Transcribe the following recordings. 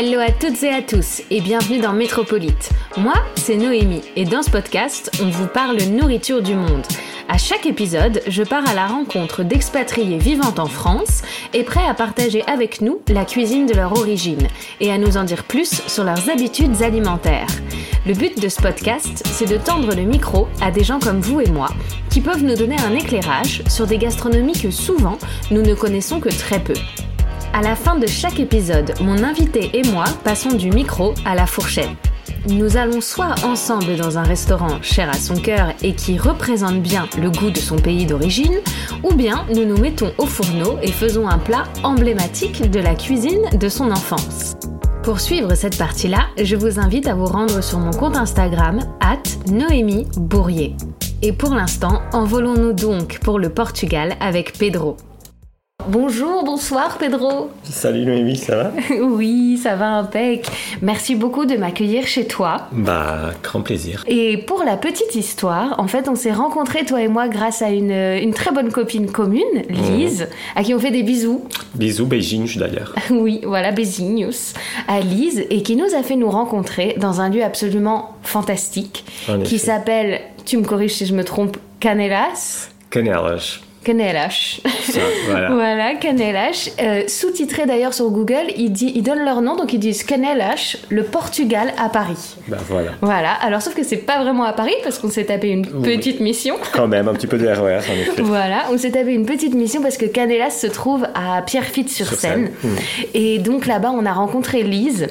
Hello à toutes et à tous et bienvenue dans Métropolite. Moi, c'est Noémie et dans ce podcast, on vous parle nourriture du monde. À chaque épisode, je pars à la rencontre d'expatriés vivant en France et prêts à partager avec nous la cuisine de leur origine et à nous en dire plus sur leurs habitudes alimentaires. Le but de ce podcast, c'est de tendre le micro à des gens comme vous et moi qui peuvent nous donner un éclairage sur des gastronomies que souvent nous ne connaissons que très peu. À la fin de chaque épisode, mon invité et moi passons du micro à la fourchette. Nous allons soit ensemble dans un restaurant cher à son cœur et qui représente bien le goût de son pays d'origine, ou bien nous nous mettons au fourneau et faisons un plat emblématique de la cuisine de son enfance. Pour suivre cette partie-là, je vous invite à vous rendre sur mon compte Instagram, at Noémie Bourrier. Et pour l'instant, envolons-nous donc pour le Portugal avec Pedro. Bonjour, bonsoir Pedro. Salut Noémie, ça va? Oui, ça va impec. Merci beaucoup de m'accueillir chez toi. Bah, grand plaisir. Et pour la petite histoire, en fait, on s'est rencontrés, toi et moi, grâce à une, une très bonne copine commune, Lise, à qui on fait des bisous. Bisous, Beijing d'ailleurs. Oui, voilà, beijinhos à Lise, et qui nous a fait nous rencontrer dans un lieu absolument fantastique, qui s'appelle, tu me corriges si je me trompe, Canelas. Canelas. Canelas. Ça, voilà. Voilà, Canelas. Euh, Sous-titré d'ailleurs sur Google, ils, dit, ils donnent leur nom, donc ils disent Canelas, le Portugal à Paris. Bah voilà. Voilà, alors sauf que c'est pas vraiment à Paris parce qu'on s'est tapé une Oui. petite mission. Quand même, un petit peu de RER en effet. Voilà, on s'est tapé une petite mission parce que Canelas se trouve à Pierrefitte-sur-Seine. Sur Seine. Et donc là-bas, on a rencontré Lise.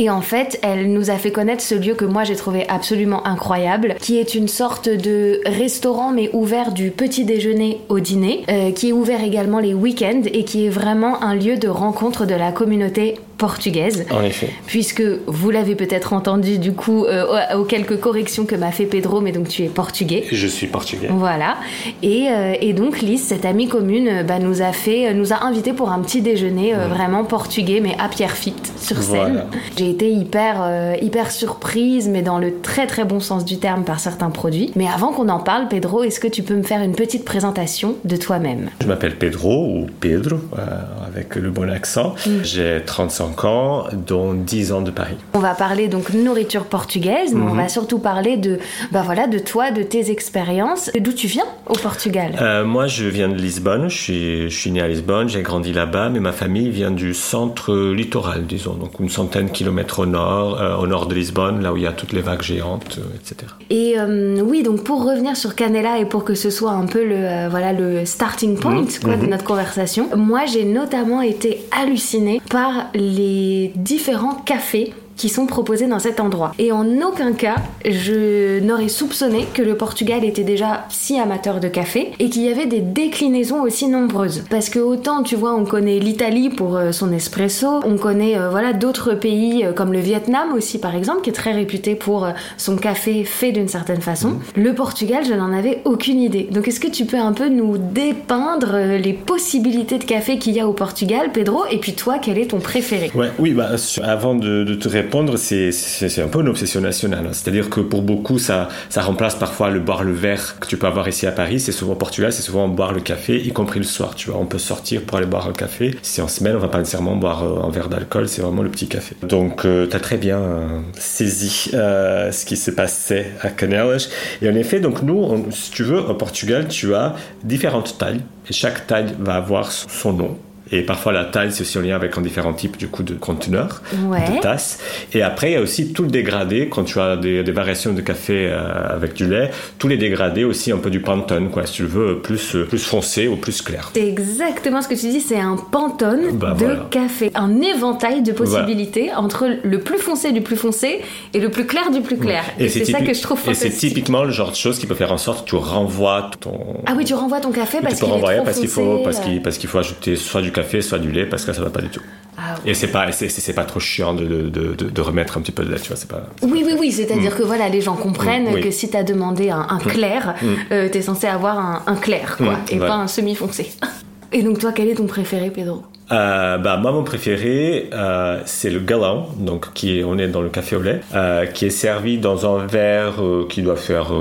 Et en fait, elle nous a fait connaître ce lieu que moi j'ai trouvé absolument incroyable, qui est une sorte de restaurant mais ouvert du petit déjeuner au dîner, euh, qui est ouvert également les week-ends et qui est vraiment un lieu de rencontre de la communauté portugaise. En effet. Puisque vous l'avez peut-être entendu du coup euh, aux, aux quelques corrections que m'a fait Pedro, mais donc tu es portugais. Je suis portugais. Voilà. Et, euh, et donc Lise, cette amie commune, bah, nous a fait, nous a invité pour un petit déjeuner euh, vraiment portugais, mais à Pierrefitte sur scène. Voilà. J'ai été hyper, euh, hyper surprise, mais dans le très très bon sens du terme par certains produits. Mais avant qu'on en parle, Pedro, est-ce que tu peux me faire une petite présentation de toi-même? Je m'appelle Pedro, ou Pedro, euh, avec le bon accent. J'ai 35 ans, dont 10 ans de Paris. On va parler donc nourriture portugaise, mais on va surtout parler de, bah voilà, de toi, de tes expériences. D'où tu viens au Portugal? Euh, moi, je viens de Lisbonne. Je suis, je suis né à Lisbonne, j'ai grandi là-bas, mais ma famille vient du centre littoral, disons, donc une centaine de kilomètres au nord, euh, au nord de Lisbonne, là où il y a toutes les vagues géantes, euh, etc. Et euh, oui, donc pour revenir sur Canela et pour que ce soit un peu le, euh, voilà, le starting point quoi, de notre conversation, moi j'ai notamment été hallucinée par les différents cafés qui sont proposés dans cet endroit. Et en aucun cas, je n'aurais soupçonné que le Portugal était déjà si amateur de café et qu'il y avait des déclinaisons aussi nombreuses. Parce que autant, tu vois, on connaît l'Italie pour euh, son espresso, on connaît euh, voilà d'autres pays euh, comme le Vietnam aussi par exemple, qui est très réputé pour son café fait d'une certaine façon. Le Portugal, je n'en avais aucune idée. Donc est-ce que tu peux un peu nous dépeindre les possibilités de café qu'il y a au Portugal, Pedro? Et puis toi, quel est ton préféré? Ouais, oui, bah, avant de, de te répondre, c'est- un peu une obsession nationale. C'est-à-dire que pour beaucoup, ça, remplace parfois le boire le verre que tu peux avoir ici à Paris. C'est souvent au Portugal, c'est souvent boire le café, y compris le soir. Tu vois, on peut sortir pour aller boire un café. Si en semaine, on va pas nécessairement boire euh, un verre d'alcool, c'est vraiment le petit café. Donc, tu as très bien euh, saisi euh, ce qui se passait à Canelas. Et en effet, donc nous, si tu veux, au Portugal, tu as différentes tailles. Et chaque taille va avoir son nom. Et parfois, la taille, c'est aussi en lien avec un différent type du coup de conteneur, Ouais. de tasse. Et après, il y a aussi tout le dégradé. Quand tu as des, des variations de café euh, avec du lait, tous les dégradés aussi un peu du pantone, quoi. Si tu le veux, plus, euh, plus foncé ou plus clair. C'est exactement ce que tu dis, c'est un pantone Bah, de voilà. café. Un éventail de possibilités entre le plus foncé du plus foncé et le plus clair du plus clair. Et, c'est ça que je trouve Et c'est fantastique. typiquement le genre de chose qui peut faire en sorte que tu renvoies ton. Ah oui, tu renvoies ton café parce qu'il est trop parce qu'il faut, foncé, parce euh. qu'il, parce qu'il faut ajouter soit du café, soit du lait, parce que ça va pas du tout. Ah Et c'est pas, c'est, pas trop chiant de, de, de, remettre un petit peu de lait, tu vois, c'est pas. Oui, oui, oui, c'est-à-dire que voilà, les gens comprennent Mm, oui. que si t'as demandé un, un clair, euh, t'es censé avoir un, un clair, quoi, Mm, et pas un semi-foncé. Et donc toi, quel est ton préféré, Pedro? Euh, bah, moi, mon préféré, euh, c'est le galant, donc qui on est dans le café au lait, euh, qui est servi dans un verre qui doit faire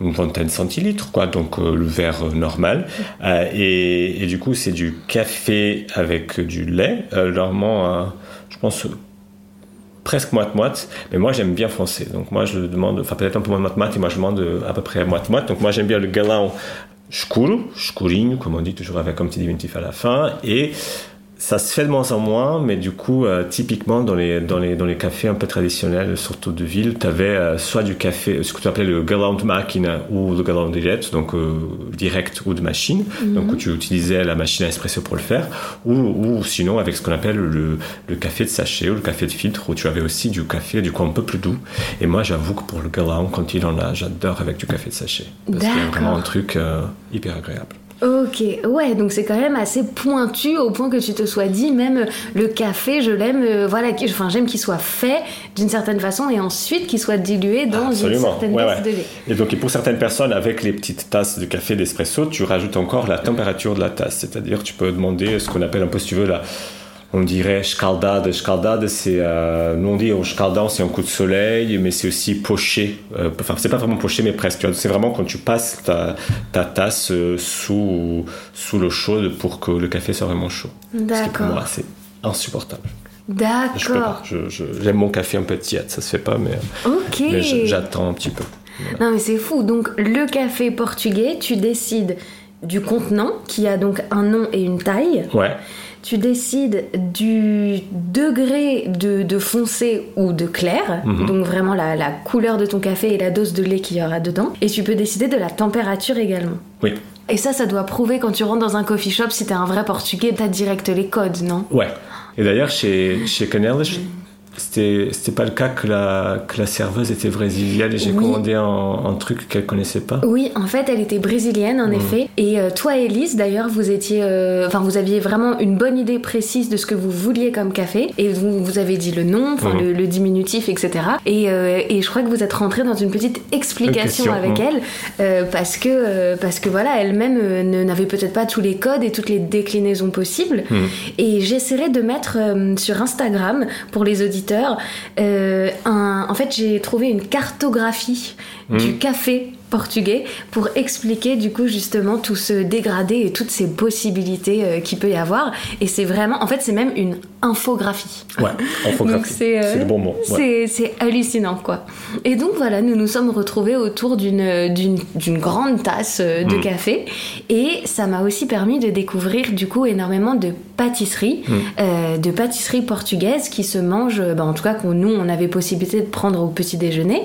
une vingtaine de centilitres, quoi, donc le verre normal. Et, du coup, c'est du café avec du lait, normalement, je pense. presque moite-moite, mais moi j'aime bien foncé. Donc moi je demande, enfin peut-être un peu moins moite-moite, et moi je demande à peu près moite-moite. Donc moi j'aime bien le galant scuro, scurinho, comme on dit, toujours avec un petit diminutif à la fin. Et ça se fait de moins en moins, mais du coup, euh, typiquement dans les, dans, les, dans les cafés un peu traditionnels, surtout de ville, tu avais soit du café, ce que tu appelais le de machine ou le galant direct, donc euh, direct ou de machine, donc où tu utilisais la machine à espresso pour le faire, ou, ou sinon avec ce qu'on appelle le, le café de sachet ou le café de filtre, où tu avais aussi du café du coup un peu plus doux. Et moi, j'avoue que pour le galant, quand il en a, j'adore avec du café de sachet. Parce qu'il y a vraiment un truc euh, hyper agréable. Ok, ouais, donc c'est quand même assez pointu au point que tu te sois dit, même le café, je l'aime, euh, voilà, enfin j'aime qu'il soit fait d'une certaine façon et ensuite qu'il soit dilué dans une certaine Ouais, tasse ouais. de lait. Et donc, et pour certaines personnes, avec les petites tasses de café d'espresso, tu rajoutes encore la température de la tasse. C'est-à-dire, tu peux demander ce qu'on appelle un peu, si tu veux, la, on dirait scaldade. Scaldade, c'est, euh, nous on dit au scaldant, c'est un coup de soleil, mais c'est aussi poché. Euh, enfin, c'est pas vraiment poché, mais presque. C'est vraiment quand tu passes ta, ta tasse euh, sous, sous l'eau chaude pour que le café soit vraiment chaud. Qui pour D'accord. moi, c'est insupportable. D'accord. J'aime mon café un peu tiède, ça se fait pas, mais, Ok. mais je- j'attends un petit peu. Non mais c'est fou. Donc le café portugais, tu décides du contenant qui a donc un nom et une taille. Ouais. Tu décides du degré de, de foncé ou de clair, Mhm. donc vraiment la, la couleur de ton café et la dose de lait qu'il y aura dedans. Et tu peux décider de la température également. Oui. Et ça, ça doit prouver quand tu rentres dans un coffee shop, si t'es un vrai portugais, t'as direct les codes, non? Ouais. Et d'ailleurs, chez, chez Canelas, je- c'était, c'était pas le cas que la, que la serveuse était brésilienne et j'ai Oui. commandé un, un truc qu'elle connaissait pas. Oui, en fait, elle était brésilienne, en effet. Et euh, toi, Elise, d'ailleurs, vous étiez, euh, enfin, vous aviez vraiment une bonne idée précise de ce que vous vouliez comme café, et vous, vous avez dit le nom, Mhm. le, le diminutif, etc. Et, euh, et je crois que vous êtes rentré dans une petite explication avec elle, euh, parce que, parce que voilà, elle-même n'avait peut-être pas tous les codes et toutes les déclinaisons possibles. Mhm. Et j'essaierai de mettre sur Instagram pour les auditeurs. Euh, un... En fait, j'ai trouvé une cartographie du café portugais pour expliquer du coup justement tout ce dégradé et toutes ces possibilités euh, qu'il peut y avoir. Et c'est vraiment, en fait, c'est même une infographie. Ouais, infographie. c'est euh, c'est le bon mot. ouais. c'est- hallucinant quoi. Et donc voilà, nous nous sommes retrouvés autour d'une grande tasse euh, de Mm. café et ça m'a aussi permis de découvrir du coup énormément de pâtisseries, Mm. euh, de pâtisseries portugaises qui se mangent, bah, en tout cas qu'on nous on avait possibilité de prendre au petit déjeuner.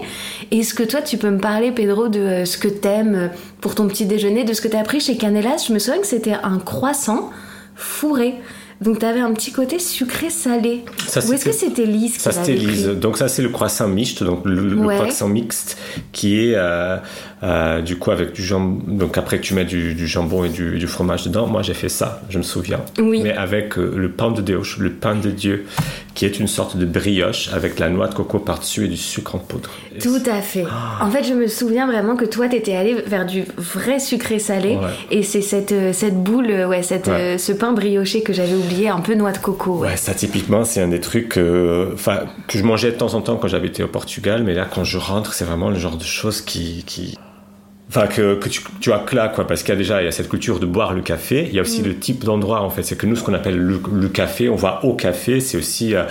Est-ce que toi tu peux me parler Pedro de euh, ce que t'aimes euh, pour ton petit déjeuner, de ce que t'as appris chez Canelas Je me souviens que c'était un croissant fourré. Donc t'avais un petit côté sucré-salé. Ou est-ce que c'était- qui Ça c'était pris? Donc ça c'est le croissant mixte, donc le, croissant mixte qui est euh, euh, du coup avec du jambon. Donc après tu mets du, du jambon et du, du fromage dedans. Moi j'ai fait ça, je me souviens. Oui. Mais avec euh, le pain de Deus, le pain de Dieu, qui est une sorte de brioche avec la noix de coco par-dessus et du sucre en poudre. Tout à fait. Ah. En fait, je me souviens vraiment que toi, t'étais allé vers du vrai sucré-salé. Ouais. Et c'est cette, euh, cette boule, ouais, cette, Ouais. euh, ce pain brioché que j'avais oublié, un peu noix de coco. ouais. Ouais, ça typiquement, c'est un des trucs que je mangeais de temps en temps quand j'habitais au Portugal, mais là, quand je rentre, c'est vraiment le genre de choses qui. qui... Enfin, que, que tu, tu as là, quoi, parce qu'il y a déjà il y a cette culture de boire le café. Il y a aussi le type d'endroit, en fait. C'est que nous, ce qu'on appelle le, le café, on va au café, c'est aussi. euh,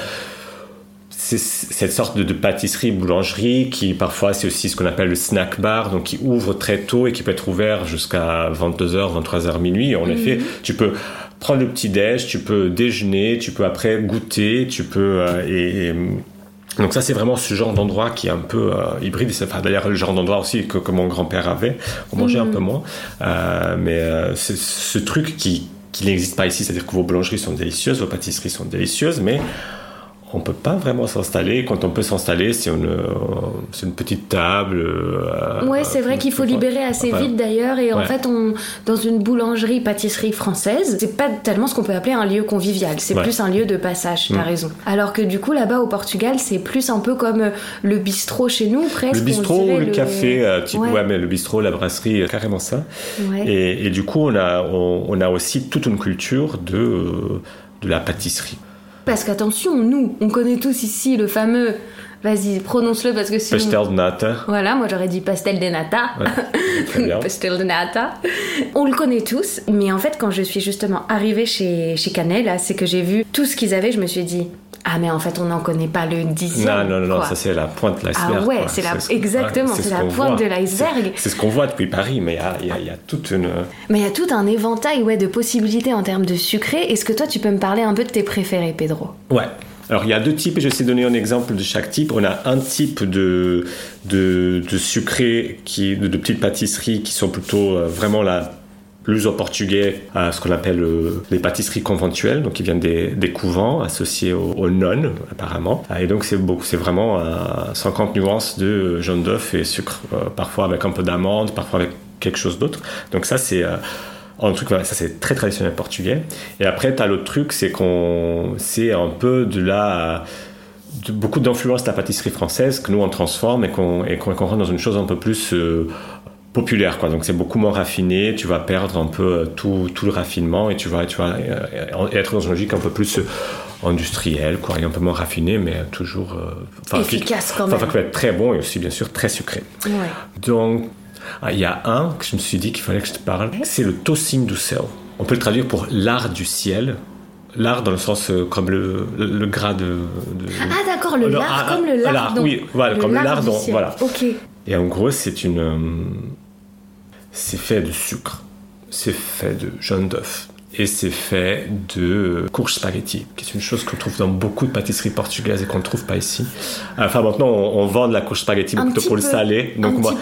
c'est cette sorte de, de pâtisserie, boulangerie qui parfois c'est aussi ce qu'on appelle le snack bar, donc qui ouvre très tôt et qui peut être ouvert jusqu'à 22h, 23h minuit. Et en effet, tu peux prendre le petit déj, tu peux déjeuner, tu peux après goûter, tu peux et, donc ça c'est vraiment ce genre d'endroit qui est un peu hybride. Enfin, d'ailleurs le genre d'endroit aussi que, que mon grand-père avait. On mangeait un mm. peu moins, mais c'est ce truc qui qui n'existe pas ici, c'est-à-dire que vos boulangeries sont délicieuses, vos pâtisseries sont délicieuses, mais on peut pas vraiment s'installer. Quand on peut s'installer, c'est une, une, petite table. Euh, ouais, c'est vrai qu'il faut libérer assez vite d'ailleurs. Et en fait, on, dans une boulangerie, pâtisserie française, c'est pas tellement ce qu'on peut appeler un lieu convivial. C'est plus un lieu de passage. T'as mm. raison. Alors que du coup, là-bas au Portugal, c'est plus un peu comme le bistrot chez nous, presque. Le bistrot, le, café, euh, type, ouais. mais le bistrot, la brasserie, euh, carrément ça. Et, et, du coup, on a, on, a aussi toute une culture de, de la pâtisserie. Parce qu'attention, nous, on connaît tous ici le fameux. Vas-y, prononce-le parce que sinon. Pastel de nata. Voilà, moi j'aurais dit pastel de nata. pastel de nata. On le connaît tous, mais en fait, quand je suis justement arrivée chez, chez Canel, c'est que j'ai vu tout ce qu'ils avaient, je me suis dit, ah mais en fait on n'en connaît pas le dixième. Non non non, ça c'est la pointe de l'iceberg. Ah ouais, c'est la exactement, c'est la pointe de l'iceberg. C'est ce qu'on voit depuis Paris, mais il y a, y a, toute une. Mais il y a tout un éventail ouais de possibilités en termes de sucré. Est-ce que toi tu peux me parler un peu de tes préférés, Pedro? Ouais. Alors il y a deux types et je vais donner un exemple de chaque type. On a un type de de, de sucré qui de, de petites pâtisseries qui sont plutôt euh, vraiment la plus au portugais à ce qu'on appelle euh, les pâtisseries conventuelles, donc qui viennent des, couvents associés aux, nonnes apparemment. Et donc c'est vraiment 50 euh, nuances de jaune d'œuf et sucre, euh, parfois avec un peu d'amande, parfois avec quelque chose d'autre. Donc ça c'est un truc, ça c'est très traditionnel portugais. Et après, tu as l'autre truc, c'est qu'on, c'est un peu de la, beaucoup d'influence de la pâtisserie française que nous on transforme et qu'on, et qu'on rend dans une chose un peu plus populaire quoi donc c'est beaucoup moins raffiné tu vas perdre un peu euh, tout, tout le raffinement et tu vas, tu vas euh, être dans une logique un peu plus euh, industrielle quoi et un peu moins raffiné mais toujours efficace quand même enfin qui va être très bon et aussi bien sûr très sucré donc ah, il y a un que je me suis dit qu'il fallait que je te parle c'est le tossing du ciel on peut le traduire pour l'art du ciel L'art dans le sens comme le, le, gras de, Ah d'accord, le lard comme le lard. oui, voilà, comme le lard. voilà. Ok. Et en gros, c'est une. Euh, c'est fait de sucre, c'est fait de jaune d'œuf et c'est fait de courge spaghetti, qui est une chose qu'on trouve dans beaucoup de pâtisseries portugaises et qu'on ne trouve pas ici. Enfin, maintenant, on, vend de la courge spaghetti beaucoup pour le salé. Donc, moi,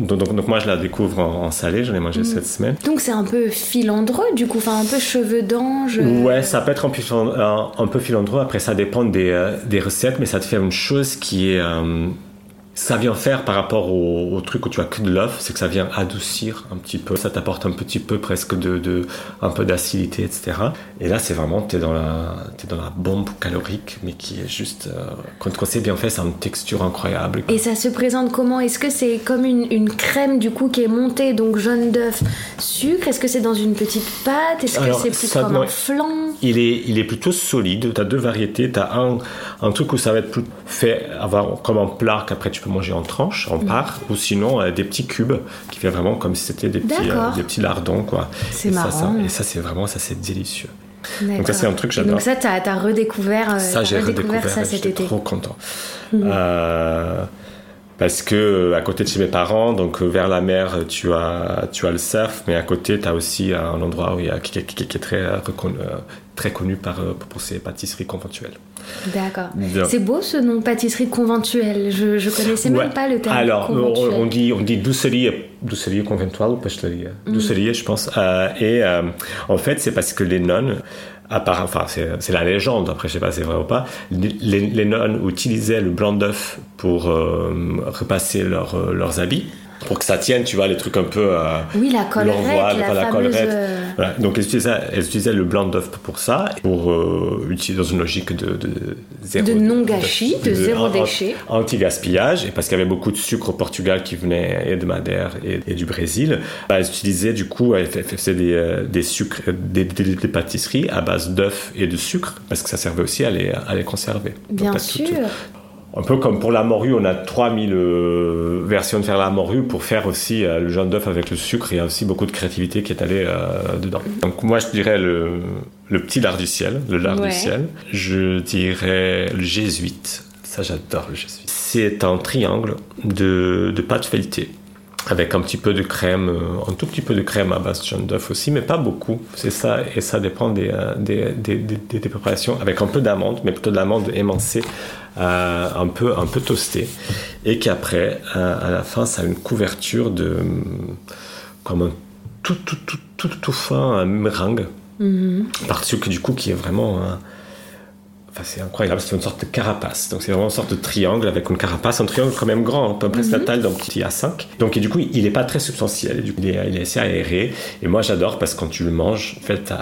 donc, moi, je la découvre en, salé, j'en ai mangé mm. cette semaine. Donc, c'est un peu filandreux, du coup, enfin, un peu cheveux d'ange. Ouais, ça peut être un peu, un, peu filandreux. Après, ça dépend des, euh, des, recettes, mais ça te fait une chose qui est. Euh, ça vient faire par rapport au, truc où tu as que de l'œuf, c'est que ça vient adoucir un petit peu. Ça t'apporte un petit peu presque de, de un peu d'acidité, etc. Et là, c'est vraiment, tu es, dans la, es dans la bombe calorique, mais qui est juste. Euh, quand, c'est bien fait, c'est une texture incroyable. Et ça se présente comment? Est-ce que c'est comme une, une, crème du coup qui est montée, donc jaune d'œuf, sucre? Est-ce que c'est dans une petite pâte? Est-ce que c'est plus comme un flan? il est, il est plutôt solide. Tu as deux variétés. Tu as un, un truc où ça va être plus fait avoir comme un plat qu'après tu peux manger en tranches, en part, ou sinon euh, des petits cubes qui fait vraiment comme si c'était des petits, euh, des petits lardons, quoi. C'est marrant. et ça, c'est vraiment, ça, c'est délicieux. Donc ça, c'est un truc que j'adore. Donc ça, tu as, redécouvert, euh, ça, j'ai redécouvert, ça cet été. trop content. Mhm. Parce que à côté de chez mes parents, donc vers la mer, tu as, tu as le surf, mais à côté, tu as aussi un endroit où il y a, qui, qui, est très, très connu par, pour ses pâtisseries conventuelles. D'accord. C'est beau ce nom, pâtisserie conventuelle. Je, ne connaissais même pas le terme. Alors, on, dit, on dit doucerie, doucerie conventuelle ou pâtisserie mm. Doucerie, je pense. Euh, et euh, en fait, c'est parce que les nonnes, enfin, c'est la légende, après, je sais pas si c'est vrai ou pas, les, les nonnes utilisaient le blanc d'œuf pour euh, repasser leurs habits pour que ça tienne, tu vois, les trucs un peu. Euh, oui, la collerette, la, la collerette. Euh, voilà. Donc, elles utilisaient, le blanc d'œuf pour ça, pour euh, utiliser dans une logique de, de zéro. De non-gâchis, de, zéro déchet. Anti-gaspillage, et parce qu'il y avait beaucoup de sucre au Portugal qui venait et de Madère et, du Brésil, bah, elles utilisaient du coup, elles faisaient des, des sucres, des, pâtisseries à base d'œufs et de sucre, parce que ça servait aussi à les, à les conserver. Bien sûr un peu comme pour la morue, on a 3000 euh, versions de faire la morue pour faire aussi euh, le jaune d'œuf avec le sucre. Il y a aussi beaucoup de créativité qui est allée euh, dedans. Donc moi, je dirais le, petit lard du ciel, le lard du ciel. Je dirais le jésuite. Ça, j'adore le jésuite. C'est un triangle de, de pâte feuilletée avec un petit peu de crème, un tout petit peu de crème à base de jaune d'œuf aussi, mais pas beaucoup. C'est ça, et ça dépend des, des, des, des, des préparations, avec un peu d'amande, mais plutôt de l'amande émincée, euh, un, peu, un peu toastée, et qu'après, euh, à la fin, ça a une couverture de, comme un tout, tout, tout, tout, tout fin meringue, par-dessus que du coup, qui est vraiment... Enfin, c'est incroyable, c'est une sorte de carapace. Donc c'est vraiment une sorte de triangle avec une carapace, un triangle quand même grand, à peu près la taille d'un petit A5. Donc et du coup, il n'est pas très substantiel, du coup, il, est, il est assez aéré. Et moi j'adore parce que quand tu le manges, en fait,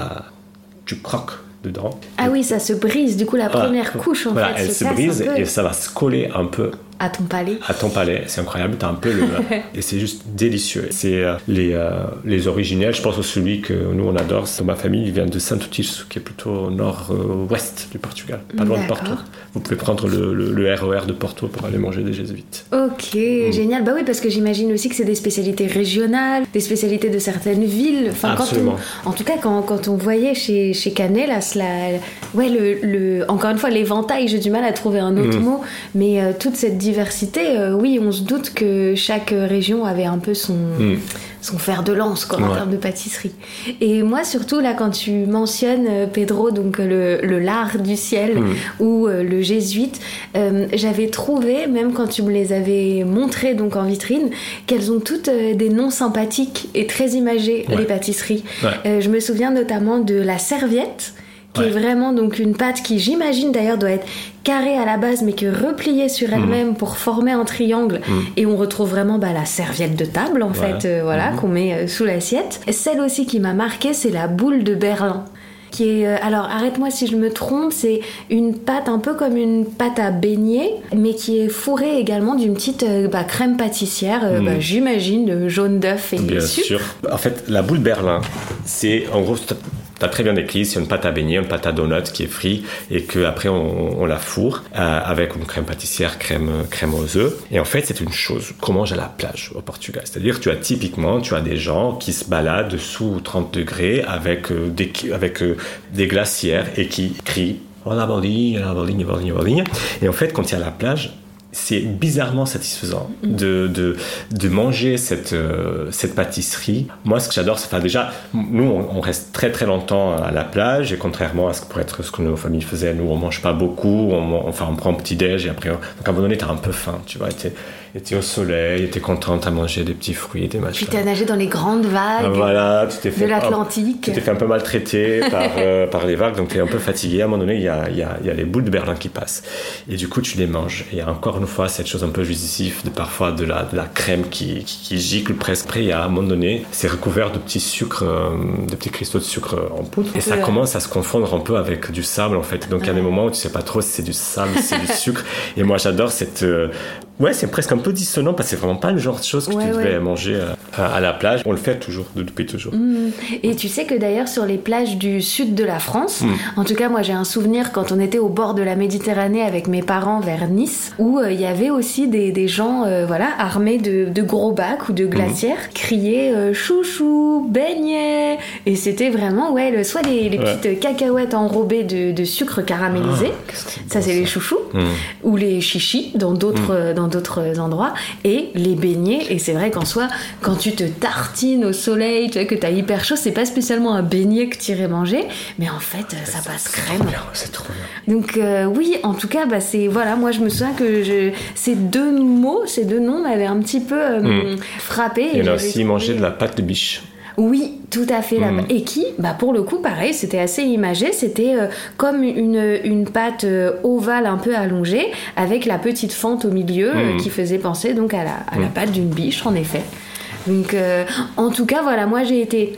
tu croques dedans. Ah oui, ça se brise, du coup, la Voilà. première couche, en Voilà, fait. elle se brise et ça va se coller un peu À ton palais. à ton palais. C'est incroyable, t'as un peu le... et c'est juste délicieux. C'est euh, les, euh, les originels, je pense au celui que nous on adore. c'est- Ma famille vient de Santo-Tirso, qui est plutôt au nord-ouest du Portugal, pas loin de. Porto. Vous pouvez prendre le, le- le RER de Porto pour aller manger des jésuites. Ok, Mm. génial. Bah oui, parce que j'imagine aussi que c'est des spécialités régionales, des spécialités de certaines villes. Enfin, quand Absolument. on, en tout cas, quand, quand on voyait chez, chez Canelas, la, ouais, le, le- encore une fois, l'éventail, j'ai du mal à trouver un Mm. autre mot, mais euh, toute cette diversité, euh, oui, on se doute que chaque région avait un peu son, Mm. son fer de lance quoi, en termes de pâtisserie. Et moi, surtout, là, quand tu mentionnes, euh, Pedro, donc euh, le, le lard du ciel Mm. ou euh, le jésuite, euh, j'avais trouvé, même quand tu me les avais montrées donc en vitrine, qu'elles ont toutes des noms sympathiques et très imagés, Ouais. les pâtisseries. Ouais. Je me souviens notamment de la serviette, qui Ouais. est vraiment donc une pâte qui, j'imagine d'ailleurs, doit être carrée à la base, mais qui est repliée sur elle-même pour former un triangle. Et on retrouve vraiment bah, la serviette de table, en Voilà. fait, euh, voilà, qu'on met euh, sous l'assiette. Et Celle aussi qui m'a marqué, c'est la boule de Berlin. Qui est, euh, alors arrête-moi si je me trompe, c'est une pâte un peu comme une pâte à beignet, mais qui est fourrée également d'une petite euh, bah, crème pâtissière, euh, bah, j'imagine, de jaune d'œuf et Bien sucre. sûr. En fait, la boule Berlin, c'est en gros, tu as très bien décrit, c'est une pâte à beignet, une pâte à donut qui est frite et qu'après on, on la fourre euh, avec une crème pâtissière, crème, crème aux œufs. Et en fait, c'est une chose qu'on mange à la plage au Portugal? C'est-à-dire, tu as typiquement, tu as des gens qui se baladent sous 30 degrés avec, euh, des, avec euh, des glacières et qui crient bolinha, bolinha. Et en fait, quand tu es à la plage, c'est bizarrement satisfaisant de, de, de manger cette, euh, cette pâtisserie. Moi, ce que j'adore, c'est enfin, déjà, nous, on, reste très très longtemps à la plage et contrairement à ce que pourrait être ce que nos familles faisaient, nous, on mange pas beaucoup, on, enfin, on prend un petit déj et après, on- donc à un moment donné, t'as un peu faim, tu vois, t'es, t'es au soleil, t'es contente à manger des petits fruits, des machins. Puis t'as nagé dans les grandes vagues. Ah, Voilà, tu t'es fait de l'Atlantique. Tu t'es fait un peu maltraité par, euh, par les vagues, donc tu es un peu fatigué. À un moment donné, il y a, y, a, y a les boules de Berlin qui passent. Et du coup, tu les manges. Et encore une fois, cette chose un peu jouissive de parfois de la, de la crème qui, qui, qui gicle presque. Après, à un moment donné, c'est recouvert de petits sucres, euh, de petits cristaux de sucre en poudre. Et ça commence à se confondre un peu avec du sable, en fait. Donc il y a des moments où tu sais pas trop si c'est du sable, si c'est du sucre. Et moi, j'adore cette. euh, Ouais, c'est presque un peu dissonant parce que c'est vraiment pas le genre de choses que Ouais, tu devais ouais. manger euh, à, à la plage. On le fait toujours, de- depuis toujours. Mm. Et tu sais que d'ailleurs sur les plages du sud de la France, en tout cas moi j'ai un souvenir quand on était au bord de la Méditerranée avec mes parents vers Nice, où euh, il y avait aussi des, des gens euh, voilà armés de, de gros bacs ou de glacières, criaient euh, chouchou, beignet, et c'était vraiment ouais le, soit les, les Ouais. petites cacahuètes enrobées de, de sucre caramélisé, c'est ça c'est les chouchous, ou les chichis dans d'autres dans d'autres endroits et les beignets et c'est vrai qu'en soi quand tu te tartines au soleil tu vois que t'as hyper chaud c'est pas spécialement un beignet que t'irais manger mais en fait euh, ça passe crème c'est trop bien. donc euh, oui en tout cas bah c'est voilà moi je me souviens que je, ces deux mots ces deux noms m'avaient un petit peu euh, frappé Et on a aussi trouvé- mangé de la pâte de biche. Oui, tout à fait. là Mm. Et qui, bah pour le coup, pareil, c'était assez imagé. C'était euh, comme une, une pâte euh, ovale un peu allongée, avec la petite fente au milieu euh, Mm. qui faisait penser donc à la, à la pâte d'une biche, en effet. Donc, euh, en tout cas, voilà, moi j'ai été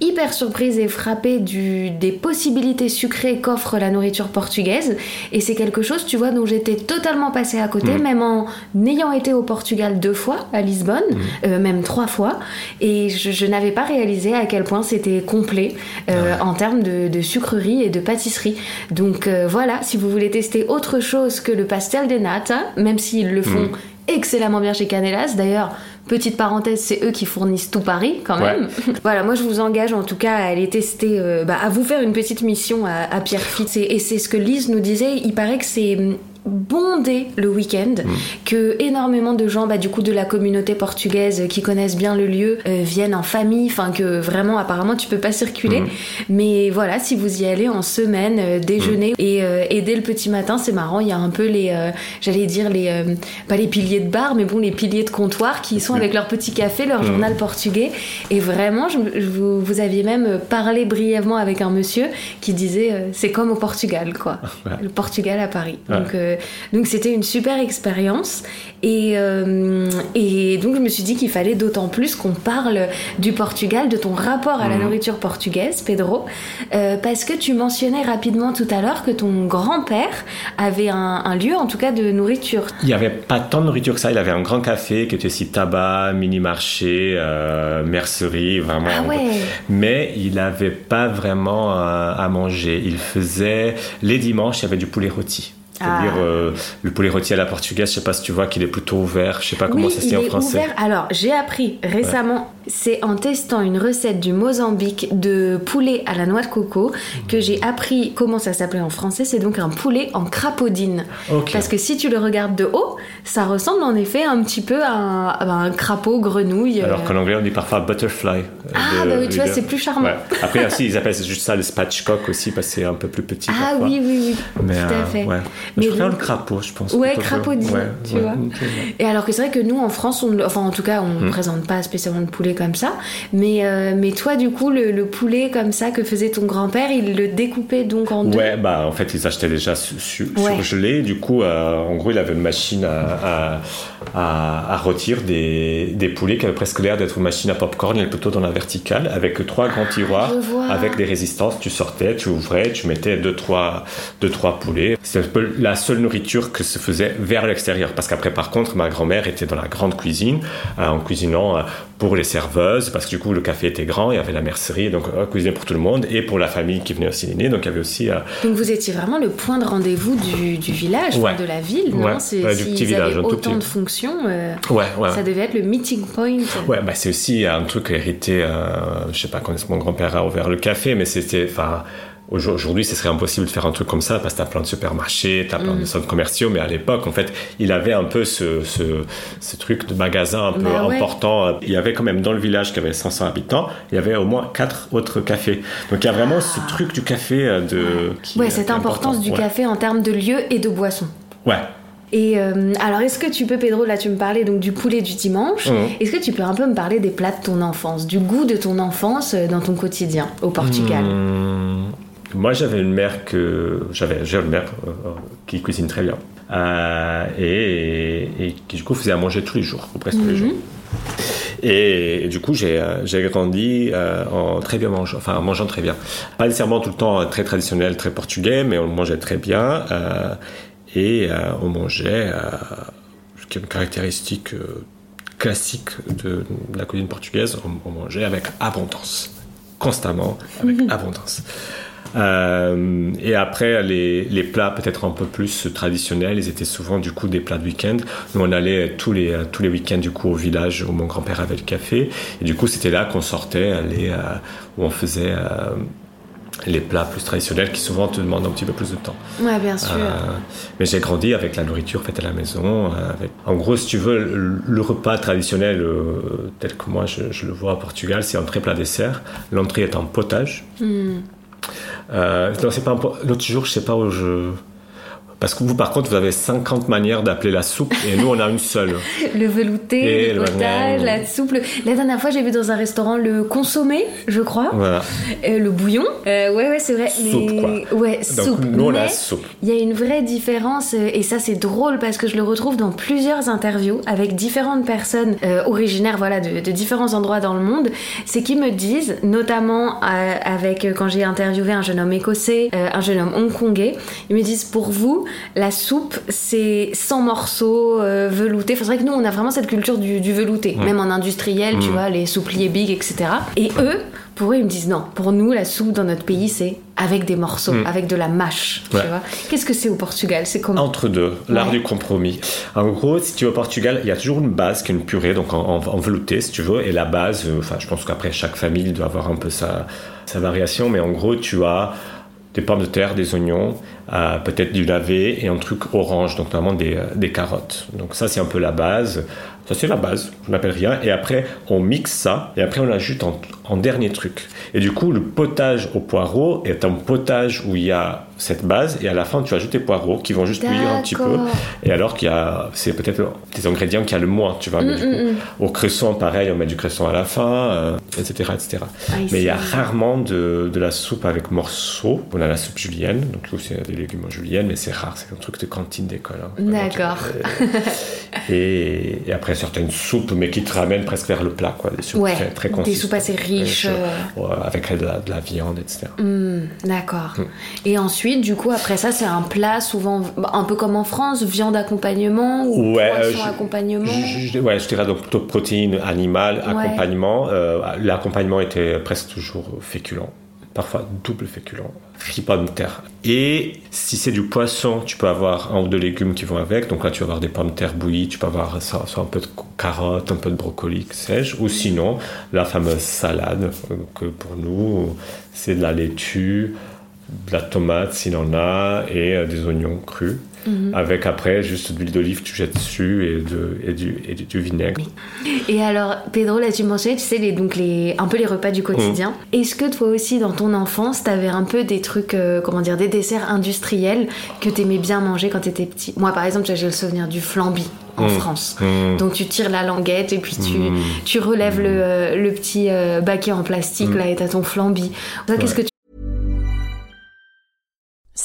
hyper surprise et frappée du, des possibilités sucrées qu'offre la nourriture portugaise. Et c'est quelque chose, tu vois, dont j'étais totalement passée à côté, même en ayant été au Portugal deux fois, à Lisbonne, euh, même trois fois. Et je, je n'avais pas réalisé à quel point c'était complet euh, en termes de, de sucrerie et de pâtisserie. Donc euh, voilà, si vous voulez tester autre chose que le pastel de nata, même s'ils le font excellemment bien chez Canelas. D'ailleurs, petite parenthèse, c'est eux qui fournissent tout Paris quand Ouais. même. voilà, moi je vous engage en tout cas à aller tester, euh, bah, à vous faire une petite mission à, à Pierrefitte. Et, et c'est ce que Lise nous disait, il paraît que c'est bondé le week-end, Mm. que énormément de gens, bah, du coup, de la communauté portugaise qui connaissent bien le lieu euh, viennent en famille, enfin que vraiment, apparemment, tu peux pas circuler. Mm. Mais voilà, si vous y allez en semaine, euh, déjeuner et, euh, et dès le petit matin, c'est marrant, il y a un peu les, euh, j'allais dire les, pas les piliers de bar, mais bon, les piliers de comptoir qui sont avec leur petit café, leur Mm. journal portugais. Et vraiment, je, je vous, vous aviez même parlé brièvement avec un monsieur qui disait, c'est comme au Portugal, quoi. Ouais. Le Portugal à Paris. Ouais. Donc, donc c'était une super expérience. Et, euh, et donc je me suis dit qu'il fallait d'autant plus qu'on parle du Portugal, de ton rapport à la Mhm. nourriture portugaise, Pedro, euh, parce que tu mentionnais rapidement tout à l'heure que ton grand-père avait un, un lieu, en tout cas, de nourriture. Il n'y avait pas tant de nourriture que ça. Il avait un grand café qui était aussi tabac, mini-marché, euh, mercerie, vraiment. Ah ouais. Mais il n'avait pas vraiment euh, à manger. Il faisait les dimanches, il y avait du poulet rôti. C'est-à-dire Ah. euh, le poulet rôti à la portugaise. Je sais pas si tu vois qu'il est plutôt ouvert. Je sais pas comment oui, ça se dit en français. ouvert. Alors, j'ai appris récemment, c'est en testant une recette du Mozambique de poulet à la noix de coco que j'ai appris comment ça s'appelait en français. C'est donc un poulet en crapaudine. Parce que si tu le regardes de haut, ça ressemble en effet un petit peu à un, à un crapaud grenouille. Alors euh. qu'en anglais, on dit parfois butterfly. Ah, de- bah oui, tu vois, c'est plus charmant. Ouais. Après, aussi, ils appellent juste ça le spatchcock aussi, parce que c'est un peu plus petit. Ah parfois. oui, oui, oui. Mais, tout à euh, fait. ouais. Mais je préfère donc- le crapaud, je pense. Ouais, crapaudine, ouais, tu ouais, vois. Et alors que c'est vrai que nous en France, on, le- enfin en tout cas, on ne Hmm. présente pas spécialement de poulet comme ça. Mais, euh, mais toi, du coup, le, le poulet comme ça que faisait ton grand-père, il le découpait donc en deux? Ouais, bah en fait ils achetaient déjà su- surgelé. Du coup, euh, en gros, il avait une machine à, à, à, à rôtir des, des poulets qui avait presque l'air d'être une machine à popcorn, elle plutôt dans la verticale, avec trois grands tiroirs, avec des résistances. Tu sortais, tu ouvrais, tu mettais deux trois deux trois poulets. C'était un peu la seule nourriture que se faisait vers l'extérieur, parce qu'après, par contre, ma grand-mère était dans la grande cuisine, euh, en cuisinant euh, pour les serveuses, parce que du coup le café était grand, il y avait la mercerie, donc euh, cuisiner pour tout le monde, et pour la famille qui venait aussi dîner, donc il y avait aussi euh, Donc vous étiez vraiment le point de rendez-vous du, du village, Ouais. de la ville, non? Ouais, C'est ouais, du petit village, avaient un tout autant petit. de fonctions, euh, Ouais, ouais. ça devait être le meeting point. Ouais, bah c'est aussi un truc hérité, euh, je sais pas quand mon grand-père a ouvert le café, mais c'était, enfin, aujourd'hui, ce serait impossible de faire un truc comme ça parce que t'as plein de supermarchés, t'as plein Mm. de centres commerciaux, mais à l'époque, en fait, il avait un peu ce, ce, ce truc de magasin un peu Bah ouais. important. Il y avait quand même dans le village qui avait 500 habitants, il y avait au moins quatre autres cafés. Donc il y a vraiment ce truc du café euh, de. qui- Ah. Ouais, cette importance important. du Ouais. café en termes de lieu et de boisson. Ouais. Et euh, alors, est-ce que tu peux, Pedro, là tu me parlais donc du poulet du dimanche, Mhm. est-ce que tu peux un peu me parler des plats de ton enfance, du goût de ton enfance euh, dans ton quotidien au Portugal? Hum, moi, j'avais une mère que j'avais, j'ai une mère euh, qui cuisine très bien Euh, et, et qui du coup faisait à manger tous les jours, ou presque tous les jours. Et, et du coup, j'ai, grandi euh, en très bien mangeant, enfin en mangeant très bien. Pas nécessairement tout le temps très traditionnel, très portugais, mais on mangeait très bien euh, et euh, on mangeait, euh, ce qui est une caractéristique euh, classique de la cuisine portugaise, on, on mangeait avec abondance, constamment avec abondance. Euh, et après, les, les plats peut-être un peu plus traditionnels, ils étaient souvent du coup des plats de week-end. Nous, on allait tous les, tous les week-ends du coup au village où mon grand-père avait le café. Et du coup, c'était là qu'on sortait, aller, euh, où on faisait euh, les plats plus traditionnels qui souvent te demandent un petit peu plus de temps. Ouais, bien sûr. Euh, mais j'ai grandi avec la nourriture faite à la maison. euh, avec... En gros, si tu veux, le, le repas traditionnel euh, tel que moi je, je le vois au Portugal, c'est entrée plat dessert. L'entrée est un potage. Hmm. Euh, non, c'est pas un L'autre jour, je sais pas où je. Parce que vous, par contre, vous avez 50 manières d'appeler la soupe et nous, on a une seule. Le velouté, Et le potage, la soupe. le- La dernière fois, j'ai vu dans un restaurant le consommé, je crois, Voilà. Euh, le bouillon. Euh, ouais, ouais, c'est vrai. Soupe, mais- quoi. Ouais, Donc, soupe. nous, on a soupe. Il y a une vraie différence, euh, et ça c'est drôle parce que je le retrouve dans plusieurs interviews avec différentes personnes euh, originaires voilà, de, de différents endroits dans le monde. C'est qu'ils me disent, notamment euh, avec quand j'ai interviewé un jeune homme écossais, un jeune homme hongkongais, ils me disent pour vous, la soupe c'est 100 morceaux euh, veloutés. Enfin, c'est vrai que nous on a vraiment cette culture du, du velouté, même en industriel, tu Mm. vois, les soupliers big, etc. Et eux, pour eux, ils me disent non, pour nous la soupe dans notre pays c'est avec des morceaux, Mm. avec de la mâche, tu vois. Qu'est-ce que c'est au Portugal? C'est comment? Entre deux, l'art Ouais. du compromis. En gros, si tu es au Portugal, il y a toujours une base qui est une purée, donc en, en- en velouté, si tu veux, et la base, euh, enfin, je pense qu'après chaque famille doit avoir un peu sa, sa variation, mais en gros, tu as des pommes de terre, des oignons, euh, peut-être du lavé et un truc orange, donc normalement des, euh, des carottes. Donc ça c'est un peu la base. Ça c'est la base, je n'appelle rien. Et après on mixe ça et après on ajoute en, en dernier truc. Et du coup le potage au poireau est un potage où il y a cette base et à la fin tu ajoutes tes poireaux qui vont juste cuire un petit peu. Et alors qu'il y a, c'est peut-être des ingrédients qu'il y a le moins, tu vois. Mm, mais du coup, Au cresson pareil, on met du cresson à la fin, euh, etc., etc. Ah, Mais il y a rarement de, de la soupe avec morceaux. On a la soupe julienne, donc là, c'est des légumes en julienne, mais c'est rare, c'est un truc de cantine d'école. hein. D'accord. Et, et après certaines soupes, mais qui te ramènent presque vers le plat, quoi. Des soupes Ouais, très, très des soupes assez riches, euh. Avec de la, de la viande, etc. D'accord. Mm. Et ensuite, du coup, après ça, c'est un plat souvent un peu comme en France, viande accompagnement ou Ouais, poisson euh, je- accompagnement. Je, je- ouais, je dirais donc plutôt protéines animales, Ouais. accompagnement. Euh, L'accompagnement était presque toujours féculent, parfois double féculent, riz pommes de terre. Et si c'est du poisson, tu peux avoir un ou deux légumes qui vont avec. Donc là, tu vas avoir des pommes de terre bouillies, tu peux avoir ça, soit un peu de carottes, un peu de brocoli, que sais-je. Ou sinon, la fameuse salade, euh, que pour nous, c'est de la laitue, de la tomate s'il en a, et euh, des oignons crus. Avec après juste de l'huile d'olive tu jettes dessus et, de, et, du, et du, du vinaigre. Et alors, Pedro, là, tu mentionnais, tu sais, les, donc les, un peu les repas du quotidien. Mm. Est-ce que toi aussi, dans ton enfance, t'avais un peu des trucs, euh, comment dire, des desserts industriels que t'aimais bien manger quand t'étais petit? Moi, par exemple, j'ai le souvenir du flambi en Mm. France. Donc tu tires la languette et puis tu, tu relèves le, euh, le petit euh, baquet en plastique, là, et t'as ton flambi. Qu'est-ce que tu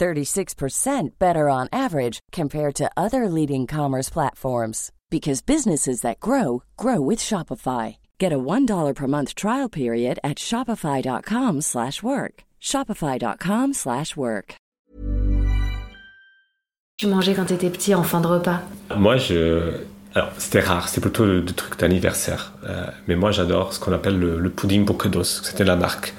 36% better on average compared to other leading commerce platforms because businesses that grow grow with Shopify. Get a $1 per month trial period at shopify.com/work. slash work. shopify.com/work. slash work. tu mangeais quand t'étais petit en fin de repas? Moi, je. Alors, c'était rare, c'était plutôt le, le truc d'anniversaire. Euh, mais moi, j'adore ce qu'on appelle le, le pudding Bocados. C'était la marque.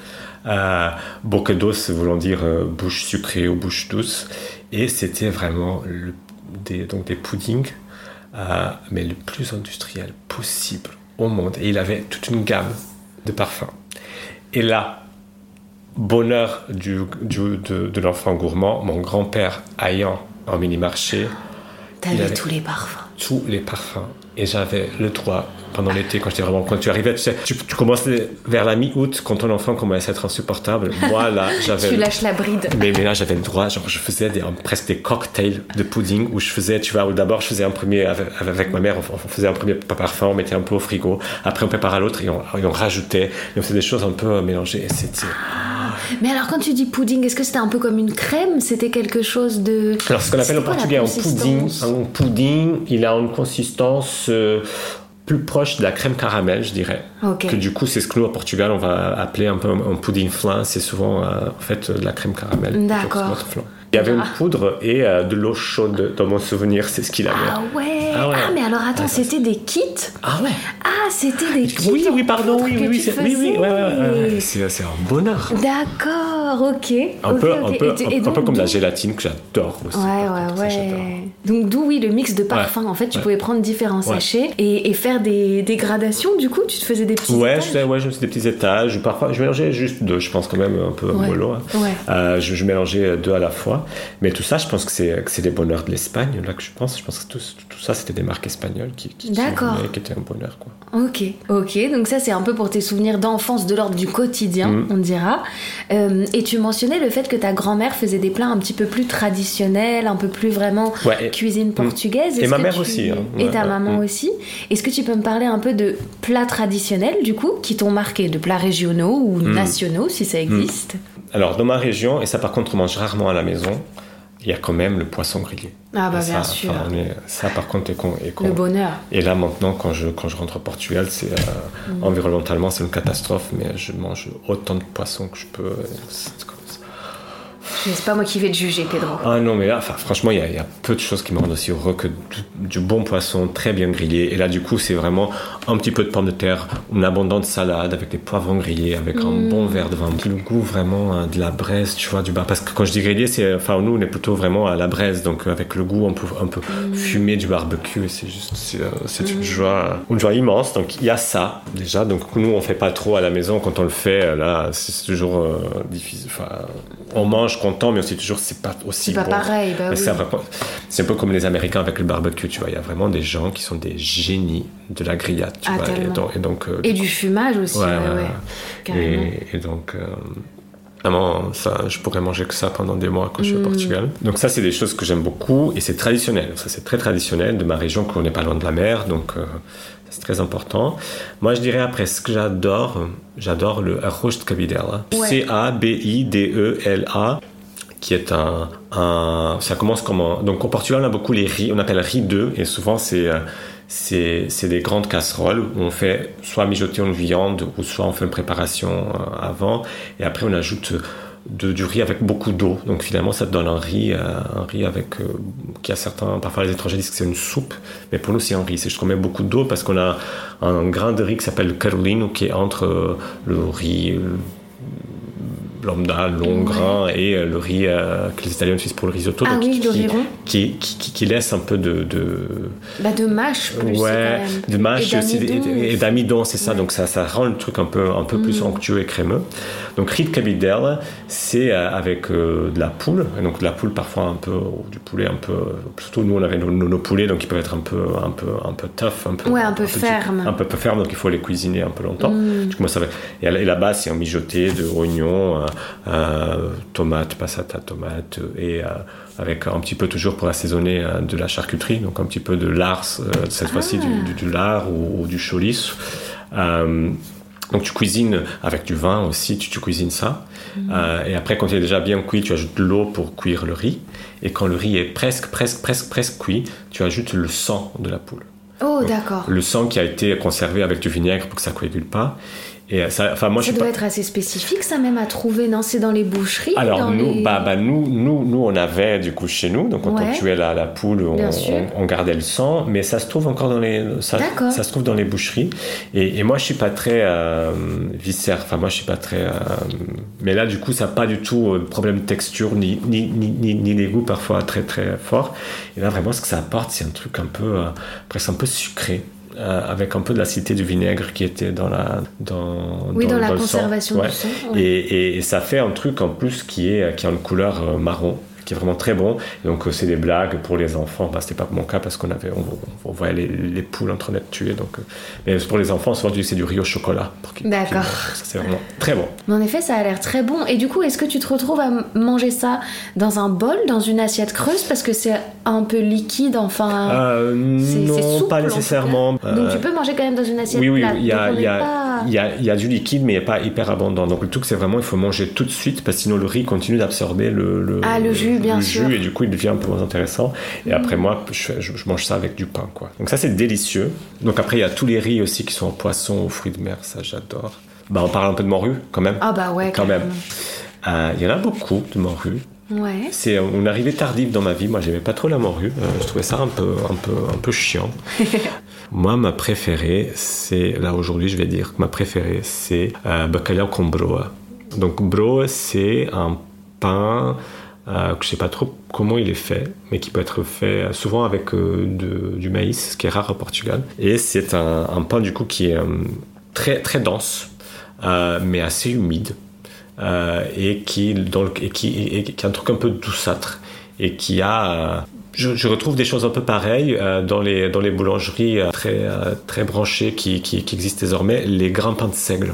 Euh, Bocados voulant dire euh, bouche sucrée ou bouche douce. Et c'était vraiment le- des, donc des puddings, euh, mais le plus industriel possible au monde. Et il avait toute une gamme de parfums. Et là, bonheur du, du- de, de l'enfant gourmand, mon grand-père ayant un mini-marché, T'avais tous les parfums. tous les parfums. Et j'avais le droit, pendant l'été, quand j'étais vraiment, quand tu arrivais, tu sais, tu, tu commençais vers la mi-août, quand ton enfant commençait à être insupportable. Moi, là, j'avais. Tu lâches la bride. Mais, mais là, j'avais le droit, genre, je faisais des, presque des cocktails de pudding où je faisais, tu vois, où d'abord, je faisais un premier, avec, avec ma mère, on, on faisait un premier parfum, on mettait un peu au frigo, après, on préparait l'autre et on, et on rajoutait, et on faisait des choses un peu mélangées, et c'était. Mais alors, quand tu dis pudding, est-ce que c'était un peu comme une crème? C'était quelque chose de. Alors, ce qu'on appelle en portugais un pudding, un pudding, il a une consistance euh, plus proche de la crème caramel, je dirais. Ok. Que du coup, c'est ce que nous, au Portugal, on va appeler un peu un, pudding flan. C'est souvent, euh, en fait, de la crème caramel. D'accord. notre flan. Il y avait une Ah. poudre et euh, de l'eau chaude, dans mon souvenir, c'est ce qu'il avait. Ah ouais? Ah ouais. mais alors attends, c'était des kits? Ah ouais Ah, c'était des kits Oui, oui, pardon, oui, oui, oui, oui, oui, ouais, ouais, c'est c'est un bonheur. D'accord, ok. Un, ok, peu, ok. un, peu, Et et un peu donc, comme la gélatine que j'adore aussi. Ouais, ouais, ouais. Donc d'où oui le mix de parfums. En fait, tu Ouais. pouvais prendre différents Ouais. sachets et, et faire des, des gradations. Du coup, tu te faisais des petits Ouais, étages? je, faisais- ouais, je me faisais des petits étages. ou Parfois, je mélangeais juste deux, je pense quand même un peu Ouais. mollo. hein. Ouais. Euh, je, je mélangeais deux à la fois. Mais tout ça, je pense que c'est, que c'est des bonheurs de l'Espagne, là que je pense. Je pense que tout, tout ça, c'était des marques espagnoles qui, qui, qui D'accord. venaient, qui étaient un bonheur. Quoi. Ok, ok. Donc ça, c'est un peu pour tes souvenirs d'enfance de l'ordre du quotidien, Mm. on dira. Euh, et tu mentionnais le fait que ta grand-mère faisait des plats un petit peu plus traditionnels, un peu plus vraiment Ouais, et- cuisine portugaise. Et ma mère tu- aussi, hein. Et ta ouais. maman Mm. aussi. Est-ce que tu peux me parler un peu de plats traditionnels, du coup, qui t'ont marqué, de plats régionaux ou Mm. nationaux, si ça existe? Alors, dans ma région, et ça par contre, on mange rarement à la maison, il y a quand même le poisson grillé. Ah bah ça, bien sûr. enfin, on est- ça, par contre, est con. est con. Le bonheur. Et là, maintenant, quand je, quand je rentre au Portugal, c'est euh, Mm. environnementalement, c'est une catastrophe, mais je mange autant de poissons que je peux. C'est ça. C'est pas moi qui vais te juger, Pedro. Ah non, mais là, franchement, il y, a- il y a peu de choses qui me rendent aussi heureux que du, du bon poisson très bien grillé. Et là, du coup, c'est vraiment un petit peu de pommes de terre, une abondante salade avec des poivrons grillés, avec un bon verre de vin. Le goût vraiment euh, de la braise, tu vois, du bar. Parce que quand je dis grillé, c'est, enfin, nous, on est plutôt vraiment à la braise, donc avec le goût un peu, un peu fumé du barbecue. C'est juste, c'est, euh, une joie, une joie immense. Donc, il y a ça, déjà. Donc, nous, on fait pas trop à la maison. Quand on le fait, euh, là, c'est c'est toujours euh, difficile. Enfin, on mange content, mais aussi toujours, c'est pas aussi C'est pas bon. pareil, bah oui. c'est vraiment- c'est un peu comme les Américains avec le barbecue, tu vois. Il y a vraiment des gens qui sont des génies de la grillade, tu Ah, vois. Et donc, et donc, euh, Et du fumage aussi, ouais, ouais. Et, et donc, euh, vraiment, ça, je pourrais manger que ça pendant des mois quand je suis Mm. au Portugal. Donc ça, c'est des choses que j'aime beaucoup et c'est traditionnel. Ça, c'est très traditionnel de ma région, qu'on n'est pas loin de la mer, donc euh, c'est très important. Moi, je dirais après, ce que j'adore, j'adore le arroz de cabidela. Ouais. C-A-B-I-D-E-L-A qui est un, un- ça commence comme un, donc au Portugal on a beaucoup les riz on appelle riz 2 et souvent c'est c'est c'est des grandes casseroles où on fait soit mijoter une viande ou soit on fait une préparation euh, avant et après on ajoute de, du riz avec beaucoup d'eau. Donc finalement ça te donne un riz euh, un riz avec euh, qui a certains parfois les étrangers disent que c'est une soupe mais pour nous c'est un riz. C'est juste qu'on met beaucoup d'eau parce qu'on a un grain de riz qui s'appelle le carolino qui est entre euh, le riz lambda, long Ouais. grain et euh, le riz euh, que les Italiens utilisent pour le risotto. Ah donc oui, qui, le riz rond. qui, qui, qui- laisse un peu de, de Bah, de mâche plus. ouais, de mâche Et d'amidon. et- et d'amidon, c'est ça. Ouais. Mm. Donc ça, ça rend le truc un peu, un peu plus onctueux et crémeux. Donc riz de cabidelle, c'est euh, avec euh, de la poule. Et donc de la poule parfois un peu, ou du poulet un peu. Surtout nous on avait nos, poulets, donc ils peuvent être un peu, un peu, un peu tough, un peu, Ouais, un peu ferme. un peu, peu ferme. Donc il faut les cuisiner un peu longtemps. Mm. Du coup, moi, ça va. Et là-bas, c'est un mijoté de oignons, euh, tomates, passata, tomates, et euh, avec un petit peu toujours pour assaisonner euh, de la charcuterie, donc un petit peu de lard, cette fois-ci du, du, du lard ou, ou du cholis. Donc tu cuisines avec du vin aussi, tu, tu cuisines ça. Euh, et après, quand il est déjà bien cuit, tu ajoutes de l'eau pour cuire le riz. Et quand le riz est presque, presque, presque, presque cuit, tu ajoutes le sang de la poule Oh, d'accord. le sang qui a été conservé avec du vinaigre pour que ça coagule pas. Et ça, enfin moi je Ça suis doit pas. être assez spécifique, ça même à trouver. Non, c'est dans les boucheries. Alors dans nous, les- bah, bah, nous, nous, nous, on avait du coup chez nous, donc quand Ouais. on tuait la, la poule, on, gardait le sang, mais ça se trouve encore dans les, ça, se trouve dans les boucheries. Et, et moi, je suis pas très euh, viscère. Enfin, moi, je suis pas très. euh, mais là, du coup, ça n'a pas du tout euh, de problème de texture ni ni ni ni, ni goûts parfois très très forts. Et là, vraiment, ce que ça apporte, c'est un truc un peu euh, presque un peu sucré. Euh, avec un peu de l'acidité du vinaigre qui était dans la dans Oui, dans la le sang. conservation Ouais. du sang. ouais. Et, et- et ça fait un truc en plus qui, est, qui a une couleur euh, marron, qui est vraiment très bon. Et donc euh, c'est des blagues pour les enfants. Bah, c'était pas mon cas parce qu'on avait, on, on voyait les, les poules en train d'être tuées. Donc, euh, mais pour les enfants, souvent c'est du riz au chocolat. D'accord. Ça c'est vraiment très bon. Mais en effet, ça a l'air très bon. Et du coup, est-ce que tu te retrouves à manger ça dans un bol, dans une assiette creuse Parce que c'est un peu liquide, enfin. Euh, non, souple, pas nécessairement. Donc tu peux manger quand même dans une assiette Oui, oui, plate. il y a, Donc on il y, est a, pas- il y, a, il y a du liquide, mais il n'est pas hyper abondant. Donc le truc, c'est vraiment, il faut manger tout de suite, parce que sinon le riz continue d'absorber le, le, Ah, le jus, bien jus, sûr. et du coup, il devient un peu moins intéressant. Et après, moi, je, fais- je- je mange ça avec du pain, quoi. Donc ça, c'est délicieux. Donc après, il y a tous les riz aussi qui sont en poisson, aux fruits de mer, ça, j'adore. Bah, on parle un peu de morue, quand même. Ah bah ouais, quand même. Euh, Il y en a beaucoup de morue. Ouais. C'est une arrivée tardive dans ma vie. Moi, j'aimais pas trop la morue. Euh, je trouvais ça un peu, un peu, un peu chiant. Moi, ma préférée, c'est là aujourd'hui, je vais dire que ma préférée, c'est euh, bacalhau com broa. Donc broa, c'est un pain euh, que je sais pas trop comment il est fait, mais qui peut être fait souvent avec euh, du maïs, ce qui est rare au Portugal. Et c'est un, pain du coup qui est euh, très très dense, euh, mais assez humide euh, et qui dans a un truc un peu douceâtre et qui a euh, je, retrouve des choses un peu pareilles euh, dans les dans les boulangeries euh, très euh, très branchées qui, qui, qui existent désormais les grands pains de seigle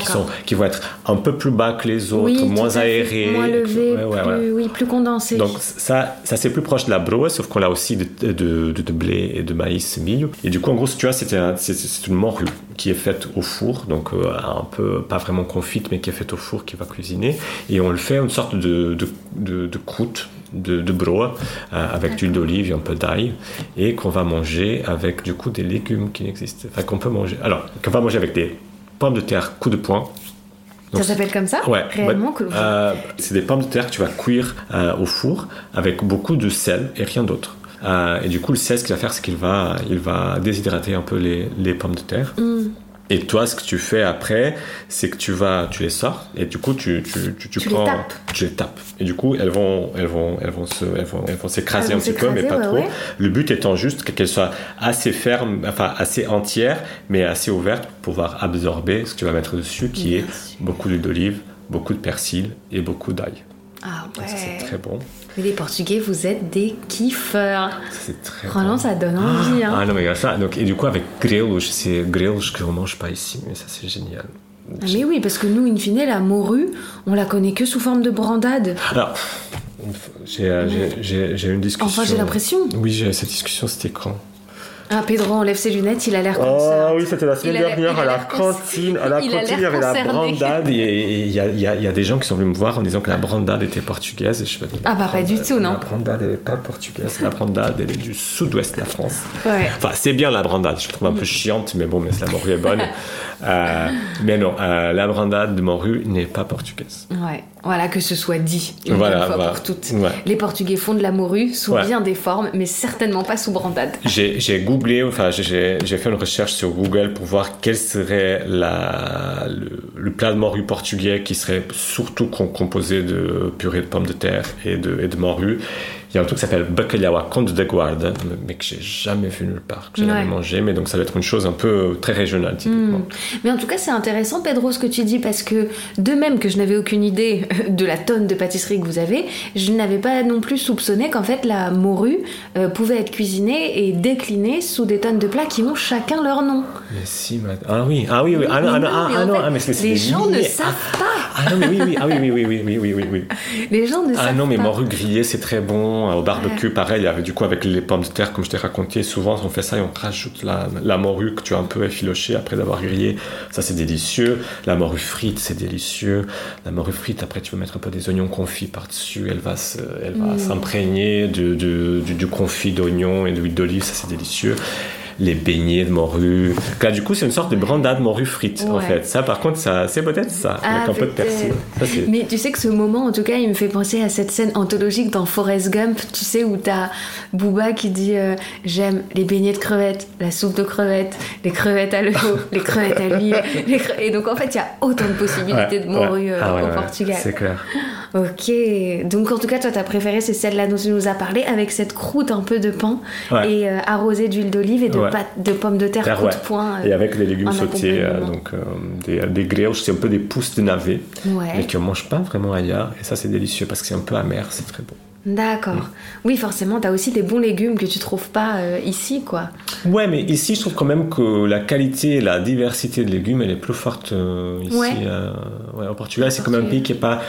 qui, sont, qui vont être un peu plus bas que les autres, Oui, moins aérés. Moins levé, Ouais, ouais, plus, ouais. oui, plus condensé. Donc ça, ça c'est plus proche de la broa, sauf qu'on a aussi de, de, de- de blé et de maïs milho. Et du coup, en gros, si tu vois, c'est un- c'est- c'est une morue qui est faite au four, donc euh, un peu, pas vraiment confite, mais qui est faite au four, qui va cuisiner. Et on le fait une sorte de, de, croûte de, de broa euh, avec de l'huile d'olive et un peu d'ail et qu'on va manger avec du coup des légumes qui n'existent enfin qu'on peut manger alors qu'on va manger avec des pommes de terre coup de poing ça s'appelle comme ça Ouais. Réellement Ouais. Euh, c'est des pommes de terre que tu vas cuire euh, au four avec beaucoup de sel et rien d'autre. Euh, et du coup, le sel, ce qu'il va faire, c'est qu'il va, il va déshydrater un peu les, les pommes de terre. Mm. Et toi, ce que tu fais après, c'est que tu vas, tu les sors et du coup, tu, tu, tu, tu Tu les prends, tapes. tu les tapes. Et du coup, elles vont, elles vont, elles vont se, elles vont, elles vont s'écraser un petit peu, mais pas trop. ouais, ouais. Le but étant juste que- qu'elles soient assez fermes, enfin assez entières, mais assez ouvertes pour pouvoir absorber ce que tu vas mettre dessus, qui Bien est sûr. beaucoup d'huile d'olive, beaucoup de persil et beaucoup d'ail. Ah ça, c'est ouais. très bon. Mais les Portugais, vous êtes des kiffeurs. C'est très Franchement, bon. ça donne envie. Hein. Ah non, mais ça. Donc, et du coup, avec grelos, c'est grelos que on mange pas ici, mais ça, c'est génial. Ah, mais oui, parce que nous, in fine, la morue, on la connaît que sous forme de brandade. Alors, j'ai j'ai une discussion. Enfin, j'ai l'impression. Oui, j'ai cette discussion, c'était quand? Ah, Pedro enlève ses lunettes, il a l'air comme Oh ça. oui, c'était la semaine dernière à la cantine. À la cantine, il y avait la brandade et il y, a- des gens qui sont venus me voir en disant que la brandade était portugaise. Et je me dis, Ah bah, pas du tout, non. La brandade, elle n'est pas portugaise. La brandade, elle est du sud-ouest de la France. Ouais. Enfin, c'est bien la brandade. Je la trouve un peu chiante, mais bon, mais la morue est bonne. Euh, mais non, euh, la brandade de morue n'est pas portugaise. Ouais, voilà, que ce soit dit une Voilà, fois voilà. pour toutes. Ouais. Les Portugais font de la morue sous Ouais. bien des formes, mais certainement pas sous brandade. J'ai j'ai enfin j'ai fait une recherche sur Google pour voir quel serait le, plat de morue portugais qui serait surtout com- composé de purée de pommes de terre et et de morue. Il y a un truc qui s'appelle bacalhau à conde de guarda, mais que j'ai jamais vu nulle part, que j'ai Ouais. jamais mangé, mais donc ça va être une chose un peu euh, très régionale typiquement. Mais en tout cas, c'est intéressant, Pedro, ce que tu dis, parce que de même que je n'avais aucune idée de la tonne de pâtisserie que vous avez, je n'avais pas non plus soupçonné qu'en fait la morue euh, pouvait être cuisinée et déclinée sous des tonnes de plats qui ont chacun leur nom. Mais si, ma- ah oui, ah oui, oui, ah non, ah non, ah, mais ah non, ah, mais c'est les gens ne milliers. savent pas. Ah non, mais oui, oui, ah oui, oui, oui, oui, oui, oui, oui. Les gens ne Ah savent non, mais pas. morue grillée, c'est très bon. Au barbecue, pareil, avec, du coup, avec les pommes de terre, comme je t'ai raconté, souvent on fait ça et on rajoute la, la morue que tu as un peu effilochée après l'avoir grillée. Ça, c'est délicieux. La morue frite, c'est délicieux. La morue frite, après, tu peux mettre un peu des oignons confits par-dessus. Elle va se- elle va Mm. s'imprégner du, du confit d'oignons et d'huile d'olive. Ça, c'est délicieux. Les beignets de morue. Là, du coup, c'est une sorte de brandade morue frite, en fait. Ça, par contre, ça, c'est peut-être ça, Ah, avec un peu de persil. Ça, Mais tu sais que ce moment, en tout cas, il me fait penser à cette scène anthologique dans Forrest Gump, tu sais, où t'as Booba qui dit euh, J'aime les beignets de crevettes, la soupe de crevettes, les crevettes à l'eau, les crevettes à l'huile. cre- Et donc, en fait, il y a autant de possibilités Ouais, de morue ouais. euh, Ah au Portugal. C'est clair. Ok. Donc, en tout cas, toi, ta préférée, c'est celle-là dont tu nous as parlé, avec cette croûte un peu de pain et euh, arrosée d'huile d'olive et de, Ouais. de pommes de terre Terre, coup ouais. de poing. euh, Et avec les légumes en sautés, euh, donc euh, des, des c'est un peu des pousses de navet, Ouais. mais qu'on mange pas vraiment ailleurs. Et ça, c'est délicieux parce que c'est un peu amer, c'est très bon. D'accord. Oui, forcément, t'as aussi des bons légumes que tu trouves pas euh, ici, quoi. Ouais, mais ici, je trouve quand même que la qualité et la diversité de légumes, elle est plus forte euh, ici. Ouais. euh, ouais, au Portugal, c'est quand même un pays qui est pas.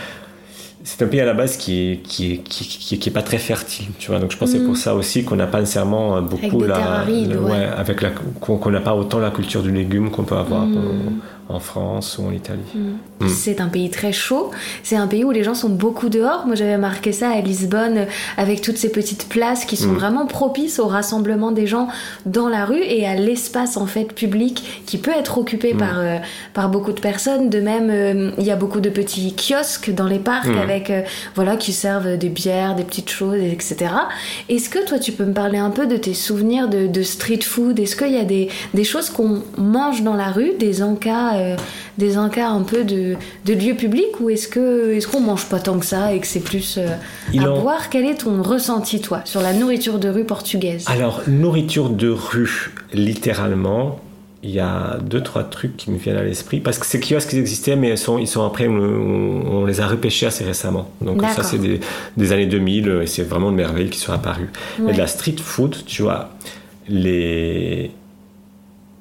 C'est un pays à la base qui est, qui est, qui, qui- qui est pas très fertile, tu vois. Donc je pense que c'est pour ça aussi qu'on n'a pas nécessairement euh, beaucoup des la, terres arides, le- ouais. avec la, qu'on n'a pas autant la culture du légume qu'on peut avoir Mm. En France ou en Italie. Mm. C'est un pays très chaud. C'est un pays où les gens sont beaucoup dehors. Moi, j'avais marqué ça à Lisbonne, euh, avec toutes ces petites places qui sont Mm. vraiment propices au rassemblement des gens dans la rue et à l'espace en fait public qui peut être occupé Mm. par euh, par beaucoup de personnes. De même, euh, il y a beaucoup de petits kiosques dans les parcs Mm. avec euh, voilà qui servent des bières, des petites choses, etc. Est-ce que toi, tu peux me parler un peu de tes souvenirs de, de street food? Est-ce qu'il y a des, des choses qu'on mange dans la rue, des encas, euh, des encas un peu de, de lieux publics, ou est-ce que est-ce qu'on mange pas tant que ça et que c'est plus euh, Il à en- boire? Quel est ton ressenti toi sur la nourriture de rue portugaise? Alors, nourriture de rue, littéralement, il y a deux, trois trucs qui me viennent à l'esprit. Parce que ces kiosques, ils existaient, mais ils sont, ils sont après, on, on les a repêchés assez récemment. Donc, ça, c'est des, des années 2000, et c'est vraiment une merveille qui sont apparues. Ouais. Mais de la street food, tu vois, les.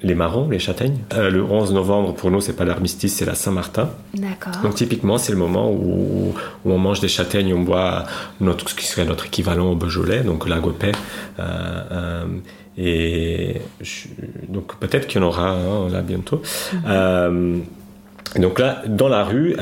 Les marrons, les châtaignes. Euh, le 11 novembre, pour nous, c'est pas l'armistice, c'est la Saint-Martin. D'accord. Donc typiquement, c'est le moment où, où on mange des châtaignes, on boit notre, ce qui serait notre équivalent au Beaujolais, donc l'agopé. Euh, euh, et je- donc peut-être qu'il y en aura là bientôt. Euh, donc là, dans la rue,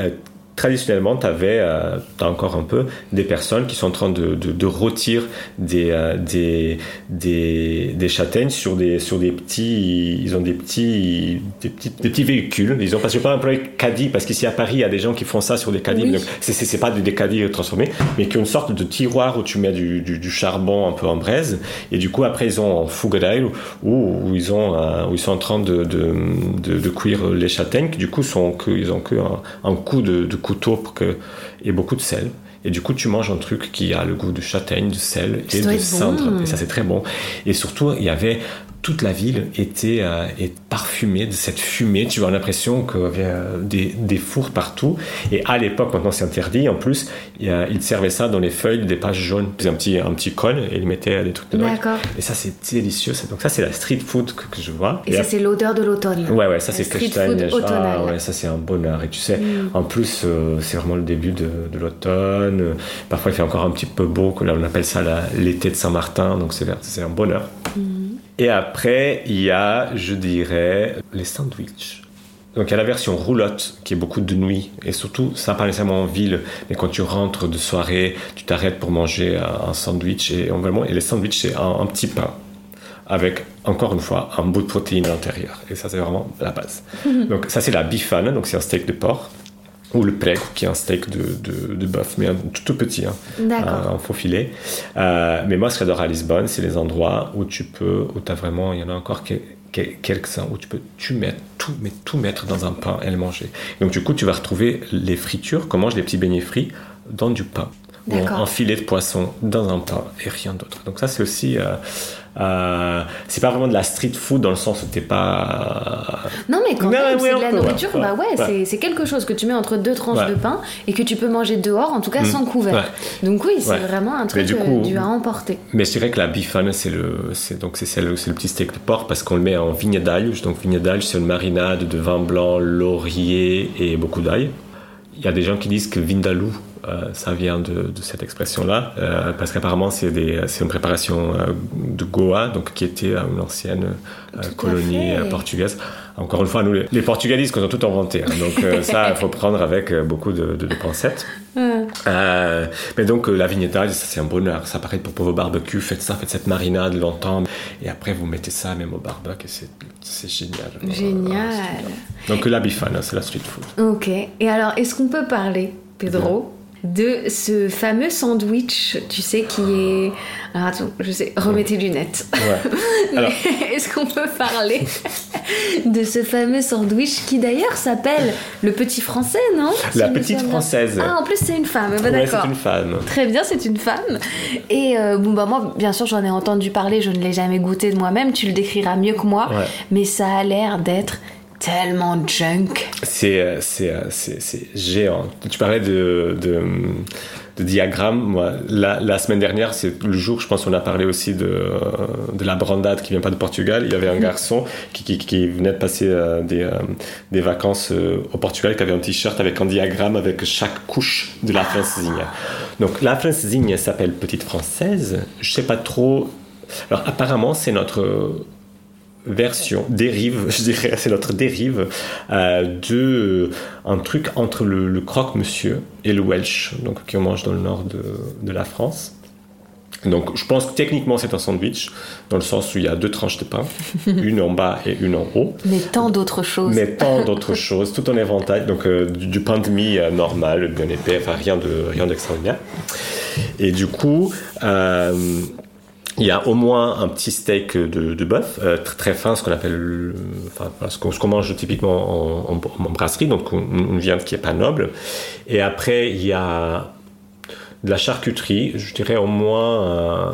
traditionnellement, tu avais, euh, as encore un peu, des personnes qui sont en train de, de, de rôtir des, euh, des, des, des, châtaignes sur des, sur des petits, ils ont des petits, des petits, des petits véhicules. Ils ont, parce que je pas employé caddie, parce qu'ici à Paris, il y a des gens qui font ça sur des caddies. Oui. C'est pas des caddies transformés, mais qui ont une sorte de tiroir où tu mets du, du, du, charbon un peu en braise. Et du coup, après, ils ont un fougadeil où, où, ils ont, euh, où ils sont en train de, de, de, de cuire les châtaignes, qui du coup, sont que, ils ont que un, un coup de, de couteau pour que, et beaucoup de sel. Et du coup, tu manges un truc qui a le goût de châtaigne, de sel et de cendre. Bon. Et ça, c'est très bon. Et surtout, il y avait toute la ville était euh, est parfumée de cette fumée. Tu as l'impression qu'il y avait des, des, fours partout. Et à l'époque, maintenant c'est interdit, en plus, il, euh, ils servaient ça dans les feuilles des pages jaunes. Un petit, un petit cône et ils mettaient des trucs dedans. Et ça, c'est délicieux. Donc ça, c'est la street food que, que je vois. Et, et ça, c'est l'odeur de l'automne. Ouais, ouais, ça, c'est food ah, ouais, ça, c'est un bonheur. Et tu sais, mm. en plus, euh, c'est vraiment le début de, de l'automne. Parfois, il fait encore un petit peu beau. Là, on appelle ça l'été de Saint-Martin. Donc c'est un bonheur. Mm. Et après, il y a, je dirais, les sandwichs. Donc il y a la version roulotte qui est beaucoup de nuit. Et surtout ça pas nécessairement en ville. Mais quand tu rentres de soirée tu t'arrêtes pour manger un sandwich et vraiment et les sandwichs c'est un, un, petit pain avec encore une fois un bout de protéines à l'intérieur. Et ça c'est vraiment la base. donc ça c'est la bifane. Donc c'est un steak de porc ou le preg, qui est un steak de, de, de bœuf, mais un tout, tout petit, hein, un, un, faux filet. Euh, mais moi, ce que j'adore à Lisbonne, c'est les endroits où tu peux, où tu as vraiment, il y en a encore que, que, quelques-uns, où tu peux tu mettre tout, mais tout mettre dans un pain et le manger. Donc, du coup, tu vas retrouver les fritures, qu'on mange les petits beignets frits, dans du pain. Ou un filet de poisson dans un pain et rien d'autre. Donc, ça, c'est aussi. Euh, euh, c'est pas vraiment de la street food dans le sens où t'es pas. Non, mais quand même, c'est de la nourriture, ouais, bah ouais, ouais. c'est quelque chose que tu mets entre deux tranches de pain et que tu peux manger dehors, en tout cas mmh. sans couvert. Donc, oui, c'est vraiment un truc du, coup, du à emporter. Mais je dirais que la bifane, c'est le, donc c'est le, le, petit steak de porc parce qu'on le met en vigne d'ail. Donc, vigne d'ail, c'est une marinade de vin blanc, laurier et beaucoup d'ail. Il y a des gens qui disent que vindaloo, euh, ça vient de, de cette expression-là, euh, parce qu'apparemment c'est une préparation euh, de Goa, donc qui était une ancienne colonie portugaise. Encore une fois, nous, les, les Portugais disent qu'on a tout inventé, hein, donc ça, il faut prendre avec beaucoup de, de, de pincettes. mais donc la vignetta, c'est un bonheur. Ça paraît pour, pour vos barbecues, faites ça, faites cette marinade longtemps, et après vous mettez ça même au barbecue, et c'est génial. Génial. donc la bifane, c'est la street food. Ok. Et alors, est-ce qu'on peut parler, Pedro, de ce fameux sandwich, tu sais, qui est... Alors attends, je sais, remets tes lunettes. Ouais. Alors... Est-ce qu'on peut parler de ce fameux sandwich qui d'ailleurs s'appelle le petit français, non? La petite française. Ah, en plus c'est une femme, bah, ouais, c'est une femme. Très bien, c'est une femme. Et euh, bon, bah moi, bien sûr, j'en ai entendu parler, je ne l'ai jamais goûté de moi-même, tu le décriras mieux que moi, ouais. mais ça a l'air d'être tellement junk. C'est, c'est, c'est, géant. Tu parlais de, de. Moi, la, la, semaine dernière, c'est le jour, je pense, on a parlé aussi de, de la brandade qui vient pas de Portugal. Il y avait un garçon qui, qui, qui venait de passer euh, des, euh, des vacances euh, au Portugal qui avait un t-shirt avec un diagramme avec chaque couche de la francesinha. Donc, la francesinha s'appelle Petite Française. Je sais pas trop. Alors, apparemment, c'est notre version, dérive, je dirais, c'est notre dérive euh, de un truc entre le, le croque-monsieur et le Welsh, donc qu'on mange dans le nord de, de, la France. Donc, je pense que techniquement, c'est un sandwich, dans le sens où il y a deux tranches de pain, une en bas et une en haut. Mais tant d'autres choses. Mais tant d'autres choses, tout en éventail. Donc, euh, du, du, pain de mie euh, normal, bien épais, enfin rien de rien d'extraordinaire. Et du coup, euh, il y a au moins un petit steak de, bœuf, euh, très, fin, ce qu'on appelle, enfin, ce qu'on qu mange typiquement en, brasserie, donc une, viande qui est pas noble. Et après, il y a de la charcuterie, je dirais au moins euh,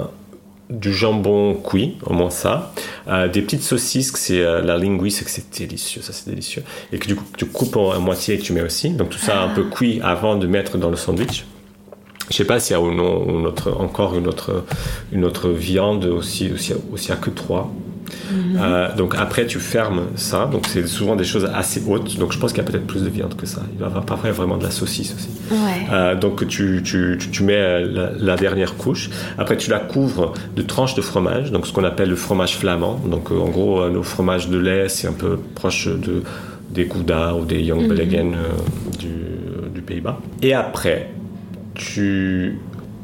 du jambon cuit, au moins ça, euh, des petites saucisses, c'est euh, la linguisse, c'est délicieux, ça c'est délicieux, et que du coup tu coupes en, moitié et que tu mets aussi, donc tout ça un peu cuit avant de mettre dans le sandwich. Je sais pas s'il y a une autre, encore une autre, une autre viande aussi, aussi, aussi à que trois. Mm -hmm. euh, donc après tu fermes ça, donc c'est souvent des choses assez hautes, donc je pense qu'il y a peut-être plus de viande que ça. Il doit y avoir parfois vraiment de la saucisse aussi. Ouais. Euh, donc tu, tu, tu, mets la, la, dernière couche, après tu la couvres de tranches de fromage, donc ce qu'on appelle le fromage flamand. Donc euh, en gros euh, nos fromages de lait c'est un peu proche de, des Gouda ou des Young mm -hmm. du Pays-Bas. Et après, tu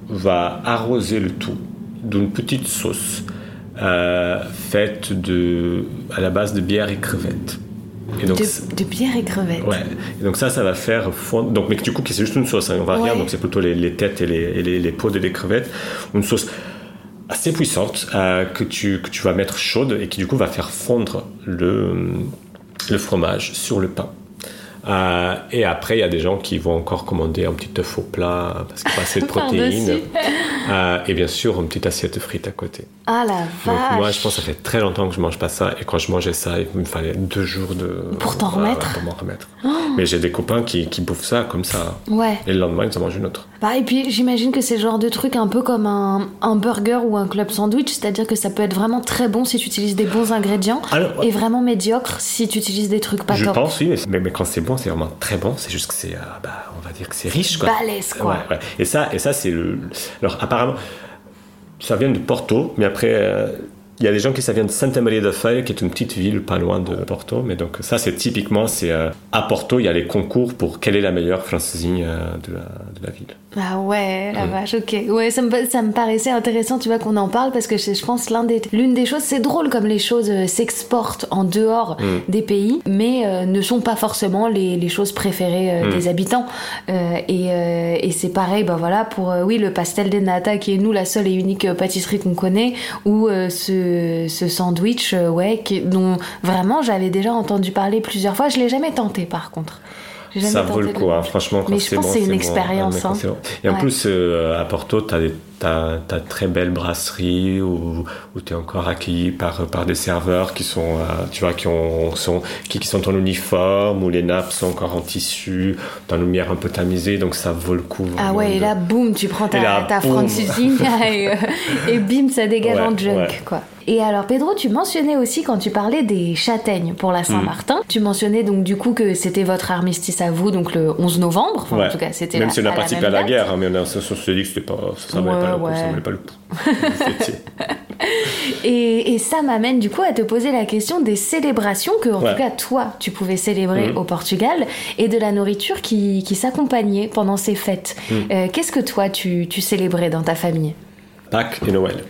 vas arroser le tout d'une petite sauce euh, faite de, à la base de bière et crevettes. Et donc, de, bière et crevettes. Ouais. Et donc ça, ça va faire fondre. Donc, mais du coup, c'est juste une sauce, hein, on va rien. Donc c'est plutôt les, têtes et les, les, les, peaux de les crevettes. Une sauce assez puissante euh, que, tu, que tu vas mettre chaude et qui du coup va faire fondre le, le fromage sur le pain. Euh, et après, il y a des gens qui vont encore commander un petit œuf au plat parce qu'il n'y a pas assez de protéines. Euh, et bien sûr, une petite assiette de frites à côté. Ah la vache Donc moi, je pense que ça fait très longtemps que je mange pas ça. Et quand je mangeais ça, il me fallait deux jours de... Pour t'en remettre Pour m'en remettre. Oh. Mais j'ai des copains qui, qui, bouffent ça comme ça. Ouais. Et le lendemain, ils en mangent une autre. Bah, et puis, j'imagine que c'est le genre de truc un peu comme un, un burger ou un club sandwich. C'est-à-dire que ça peut être vraiment très bon si tu utilises des bons ingrédients. et vraiment médiocre si tu utilises des trucs pas je top. Je pense, oui. Mais, mais quand c'est bon, c'est vraiment très bon. C'est juste que c'est... Euh, bah, on va dire que c'est riche, quoi. Balèze, quoi. Ouais, ouais. Et ça, et ça c'est le... Alors, apparemment ça vient de Porto, mais après, euh, il y a des gens qui ça vient de Santa Maria da Feia, qui est une petite ville pas loin de Porto. Mais donc ça, c'est typiquement, c'est euh, à Porto, il y a les concours pour quelle est la meilleure francesinine euh, de, la, de la ville. Ah ouais, la vache, ok. Ouais, ça me, ça me paraissait intéressant, tu vois, qu'on en parle parce que je, pense l'un des, l'une des choses, c'est drôle comme les choses euh, s'exportent en dehors mm. des pays, mais euh, ne sont pas forcément les, les choses préférées mm. des habitants. et, et c'est pareil, bah voilà, pour oui le pastel de nata qui est nous la seule et unique pâtisserie qu'on connaît, ou ce, ce sandwich, ouais, qui, dont vraiment j'avais déjà entendu parler plusieurs fois. Je l'ai jamais tenté par contre ça vaut le coup, hein, franchement. Mais je pense que c'est une expérience. Hein. Et en plus, euh, à Porto, tu as des T'as as très belle brasserie où, où tu es encore accueilli par, par des serveurs qui sont, euh, tu vois, qui, ont, sont, qui, qui, sont en uniforme, où les nappes sont encore en tissu, dans une lumière un peu tamisée, donc ça vaut le coup. Ah ouais, et là, boum, tu prends ta, ta francisine et, euh, et, bim, ça dégage en junk, quoi. Et alors Pedro, tu mentionnais aussi quand tu parlais des châtaignes pour la Saint-Martin, mm. tu mentionnais donc du coup que c'était votre armistice à vous, donc le 11 novembre, enfin, en tout cas c'était Même si on a participé à la guerre, hein, mais on, a, se dit que c'était pas, ça ouais, pas le et, ça m'amène du coup à te poser la question des célébrations que, en tout cas, toi, tu pouvais célébrer mhm. au Portugal et de la nourriture qui, s'accompagnait pendant ces fêtes. Mhm. Euh, qu'est-ce que toi, tu, célébrais dans ta famille? Pâques et Noël.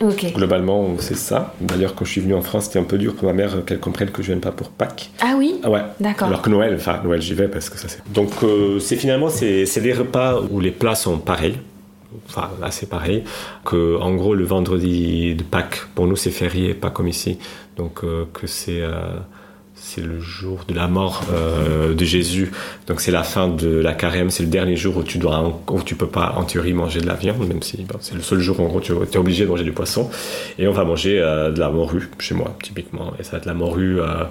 Globalement, c'est ça. D'ailleurs, quand je suis venu en France, c'était un peu dur pour ma mère qu'elle comprenne que je vienne pas pour Pâques. Ah oui? Ouais. D'accord. Alors que Noël, enfin, Noël, j'y vais parce que ça c'est. Donc, euh, c'est finalement, c'est des repas où les plats sont pareils enfin assez pareil, que en gros le vendredi de Pâques, pour nous c'est férié, pas comme ici, donc euh, que c'est euh, c'est le jour de la mort euh, de Jésus. Donc c'est la fin de la carême, c'est le dernier jour où tu dois, où tu peux pas en théorie manger de la viande, même si c'est le seul jour où en gros tu es obligé de manger du poisson. Et on va manger euh, de la morue chez moi typiquement. Et ça va être la morue. Euh,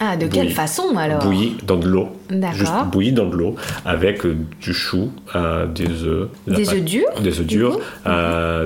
ah de quelle façon alors Bouillie dans de l'eau. Juste bouillie dans de l'eau avec du chou, des œufs. Des œufs durs. Des œufs durs,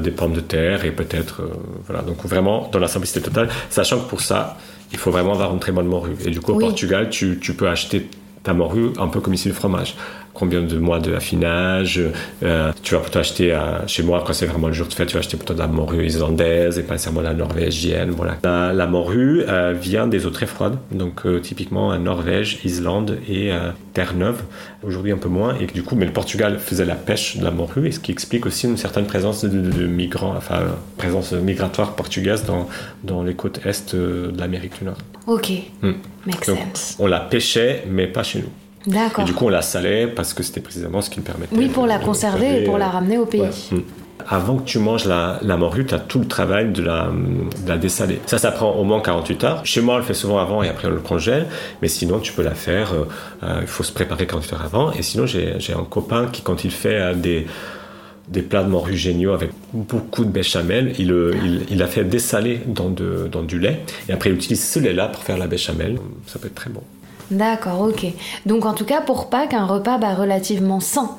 des pommes de terre et peut-être voilà. Donc vraiment dans la simplicité totale, sachant que pour ça il faut vraiment avoir une très bonne morue. Et du coup, au Portugal, tu, tu, peux acheter ta morue un peu comme ici le fromage combien de mois de affinage. Euh, tu vas plutôt acheter euh, chez moi quand c'est vraiment le jour de fête, tu vas acheter plutôt de la morue islandaise et pas nécessairement la norvégienne. Voilà. La, morue euh, vient des eaux très froides, donc typiquement Norvège, Islande et Terre-Neuve. Aujourd'hui un peu moins et du coup, mais le Portugal faisait la pêche de la morue et ce qui explique aussi une certaine présence de, migrants, enfin présence migratoire portugaise dans, dans les côtes est de l'Amérique du Nord. Ok, hmm. makes sense. On la pêchait, mais pas chez nous. D'accord. Et du coup, on la salait parce que c'était précisément ce qui me permettait. Oui, pour la conserver et pour la ramener au pays. Hmm. Avant que tu manges la, la morue, tu as tout le travail de la, de la dessaler. Ça, ça prend au moins 48 heures. Chez moi, on le fait souvent avant et après on le congèle. Mais sinon, tu peux la faire. Euh, euh, il faut se préparer 48 heures avant. Et sinon, j'ai un copain qui, quand il fait euh, des, des plats de morue géniaux avec beaucoup de béchamel, il, il, il a fait dessaler dans, de, dans du lait. Et après, il utilise ce lait-là pour faire la béchamel. Ça peut être très bon. D'accord, ok. Donc en tout cas, pour Pâques, un repas bah, relativement sain.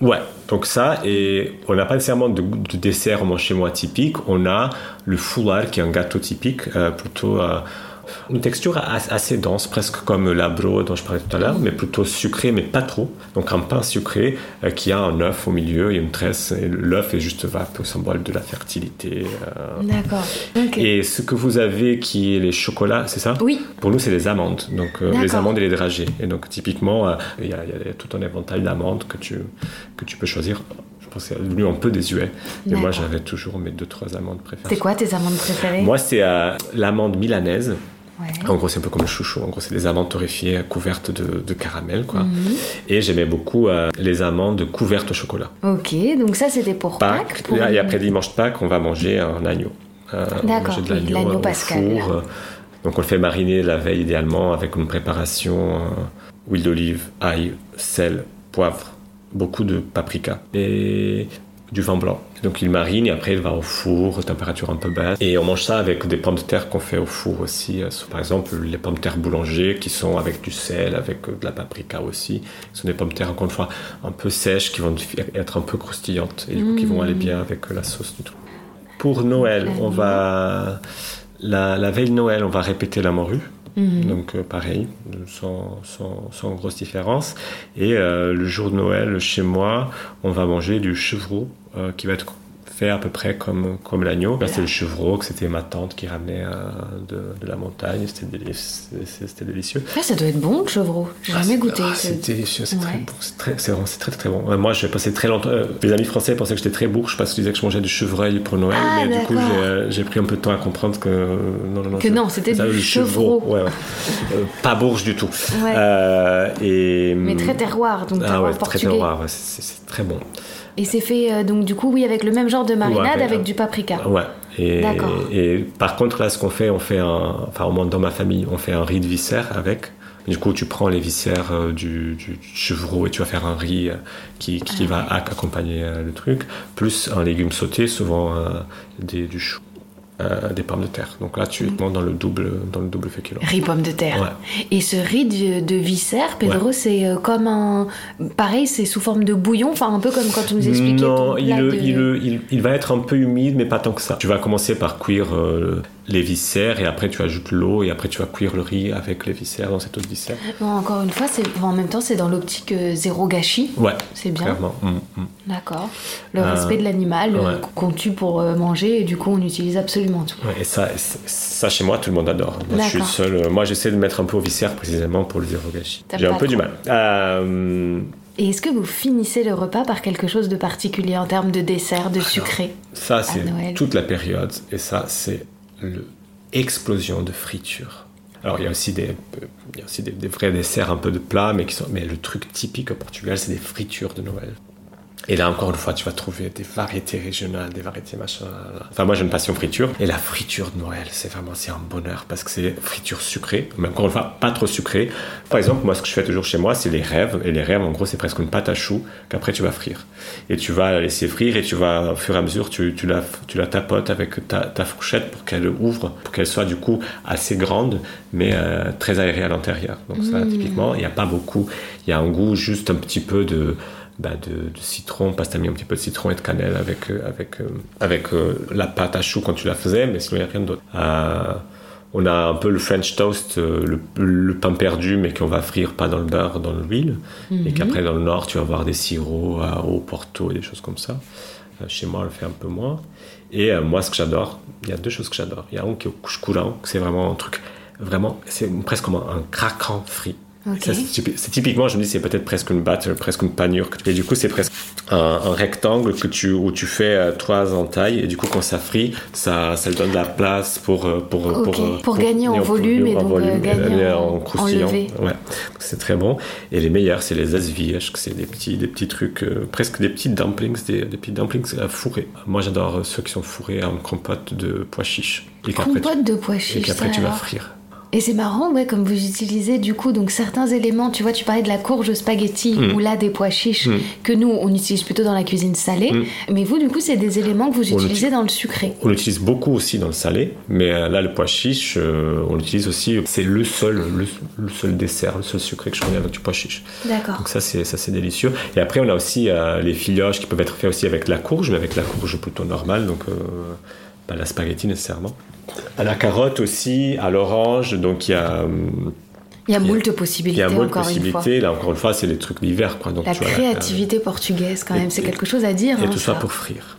Ouais, donc ça, et on n'a pas nécessairement de, dessert moi, chez moi typique, on a le foulard qui est un gâteau typique, euh, plutôt euh, une texture assez dense, presque comme l'abro dont je parlais tout à l'heure, mais plutôt sucré, mais pas trop. Donc un pain sucré euh, qui a un œuf au milieu et une tresse. Et l'œuf est juste peu symbole de la fertilité. Euh. D'accord. Et ce que vous avez qui est les chocolats, c'est ça? Oui. Pour nous, c'est les amandes. Donc les amandes et les dragées. Et donc typiquement, il y, a tout un éventail d'amandes que tu, que tu peux choisir c'est devenu un peu désuet. Et moi, j'avais toujours mes deux, trois amandes préférées. C'est quoi tes amandes préférées? Moi, c'est euh, l'amande milanaise. En gros, c'est un peu comme le chouchou. En gros, c'est des amandes torréfiées couvertes de, caramel, quoi. Mhm. Et j'aimais beaucoup euh, les amandes couvertes au chocolat. Ok, donc ça, c'était pour Pâques. Et après dimanche de Pâques, on va manger un agneau. Euh, D'accord, de l'agneau pascal. Four. Donc, on le fait mariner la veille idéalement avec une préparation huile d'olive, ail, sel, poivre, beaucoup de paprika et du vin blanc. Donc il marine et après il va au four, température un peu basse. Et on mange ça avec des pommes de terre qu'on fait au four aussi. Euh, par exemple, les pommes de terre boulanger qui sont avec du sel, avec euh, de la paprika aussi. Ce sont des pommes de terre, encore une fois, un peu sèches qui vont être un peu croustillantes et qui vont aller bien avec euh, la sauce du tout. Pour Noël, on va. La, la veille de Noël, on va répéter la morue. Mhm. Donc euh, pareil, sans, sans, sans, grosse différence. Et euh, le jour de Noël, chez moi, on va manger du chevreau euh, qui va être à peu près comme, comme l'agneau. Là, c'était le chevreau, que c'était ma tante qui ramenait euh, de, la montagne. C'était délicieux. ça doit être bon, le chevreau. J'ai jamais goûté. Ah, c'est délicieux, c'est très bon. C'est très, très, très bon. Moi, j'ai passé très longtemps. Euh, mes amis français pensaient que j'étais très bourge parce qu'ils disaient que je mangeais du chevreuil pour Noël. Ah, mais du coup, euh, j'ai pris un peu de temps à comprendre que non, non, non. Que non, c'était du chevreau. Ouais, pas bourge du tout. et, mais très terroir, donc ah, ouais, Très terroir, c'est très bon. Et c'est fait euh, donc du coup oui avec le même genre de marinade avec, du paprika. Ouais. Et, et, par contre là ce qu'on fait, on fait un, enfin au moins dans ma famille, on fait un riz de viscère avec. Du coup, tu prends les viscères euh, du, du, chevreau et tu vas faire un riz euh, qui, qui ah va accompagner le truc, plus un légume sauté, souvent des, du chou. Euh, des pommes de terre. Donc là, tu es dans le double, dans le double féculent. Riz pommes de terre. Et ce riz de, de viscère, Pedro, c'est euh, comme un, pareil, c'est sous forme de bouillon, enfin un peu comme quand tu nous expliquais. Non, il, il, il, va être un peu humide, mais pas tant que ça. Tu vas commencer par cuire euh, les viscères et après tu ajoutes l'eau et après tu vas cuire le riz avec les viscères dans cette eau de viscères. encore une fois, c'est en même temps c'est dans l'optique euh, zéro gâchis. Ouais. C'est bien. Clairement. Mm, mm. D'accord. Le euh, respect de l'animal euh, qu'on tue pour manger et du coup on utilise absolument tout. Ouais, et ça, ça chez moi tout le monde adore. Moi, je suis seul. Moi j'essaie de mettre un peu aux viscères précisément pour le zéro gâchis. J'ai un peu du mal. Et est-ce que vous finissez le repas par quelque chose de particulier en termes de dessert, de sucré Ça, c'est toute la période. Et ça, c'est l'explosion de friture. Alors il y a aussi des, y a aussi des, vrais desserts un peu de plats, mais qui sont, mais le truc typique au Portugal, c'est des fritures de Noël. Et là, encore une fois, tu vas trouver des variétés régionales, des variétés machin. Enfin, moi, j'ai une passion friture. Et la friture de Noël, c'est vraiment, c'est un bonheur parce que c'est friture sucrée. Mais encore une fois, pas trop sucrée. Par exemple, moi, ce que je fais toujours chez moi, c'est les rêves. Et les rêves, en gros, c'est presque une pâte à choux qu'après tu vas frire. Et tu vas la laisser frire et tu vas, au fur et à mesure, tu, tu la, tu la tapotes avec ta, ta fourchette pour qu'elle ouvre, pour qu'elle soit du coup assez grande, mais euh, très aérée à l'intérieur. Donc, ça, mmh. typiquement, il n'y a pas beaucoup. Il y a un goût juste un petit peu de, bah, de, de, citron, pasta mis un petit peu de citron et de cannelle avec, euh, avec, euh, avec euh, la pâte à choux quand tu la faisais, mais sinon il n'y a rien d'autre. on a un peu le French toast, le, pain perdu, mais qu'on va frire pas dans le beurre, dans l'huile. Et mhm. qu'après, dans le nord, tu vas avoir des sirops au Porto et des choses comme ça. chez moi, on le fait un peu moins. Et moi, ce que j'adore, il y a deux choses que j'adore. Il y a un qui est au couche coulant, c'est vraiment un truc, vraiment, c'est presque comme un, un craquant frit. C'est typiquement, je me dis, c'est peut-être presque une batte, presque une panure. Et du coup, c'est presque un, rectangle que tu, où tu fais euh, trois entailles. Et du coup, quand ça frit, ça, ça donne de la place pour, euh, pour, euh, pour, pour, gagner en volume et donc gagner en, croustillant. ouais, c'est très bon. Et les meilleurs, c'est les asvièches, c'est des petits, des petits trucs, presque des petits dumplings, des, des petits dumplings fourrés. Moi, j'adore ceux qui sont fourrés en compote de pois chiches. Compote de pois chiches. Et qu'après, tu vas frire. Et c'est marrant, ouais, comme vous utilisez du coup donc certains éléments. Tu vois, tu parlais de la courge spaghetti mm. ou là des pois chiches mm. que nous on utilise plutôt dans la cuisine salée. Mm. Mais vous, du coup, c'est des éléments que vous utilisez dans le sucré. On l'utilise beaucoup aussi dans le salé, mais euh, là le pois chiche, euh, on l'utilise aussi. C'est le seul, le, seul dessert, le seul sucré que je connais avec du pois chiche. D'accord. Donc ça c'est ça c'est délicieux. Et après on a aussi euh, les filioches qui peuvent être faits aussi avec la courge, mais avec la courge plutôt normale, donc pas la spaghetti nécessairement. À la carotte aussi, à l'orange, donc il y a. Il y a moult possibilités. Il y a moult possibilités. Là, encore une fois, c'est les trucs d'hiver. Quoi. Donc, la créativité portugaise, quand même, c'est quelque chose à dire. Et hein, tout ça pour frire.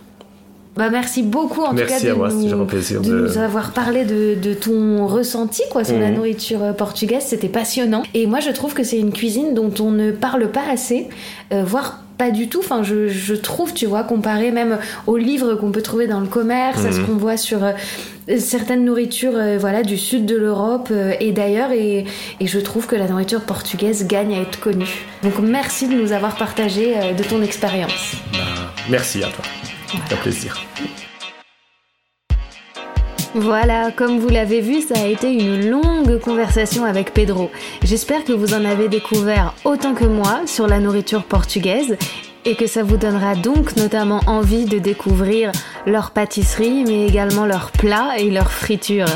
Bah, merci beaucoup en tout cas de, nous, de, nous, avoir parlé de, de ton ressenti quoi, sur la mhm. nourriture euh, portugaise. C'était passionnant. Et moi je trouve que c'est une cuisine dont on ne parle pas assez, euh, voire pas du tout. Enfin, je, je, trouve, tu vois, comparé même aux livres qu'on peut trouver dans le commerce, à ce mhm. qu'on voit sur euh, certaines nourritures voilà, du sud de l'Europe et d'ailleurs. Et, et, je trouve que la nourriture portugaise gagne à être connue. Donc merci de nous avoir partagé de ton expérience. Bah, merci à toi. C'est un plaisir. Voilà, comme vous l'avez vu, ça a été une longue conversation avec Pedro. J'espère que vous en avez découvert autant que moi sur la nourriture portugaise et que ça vous donnera donc notamment envie de découvrir leur pâtisserie mais également leurs plats et leurs fritures.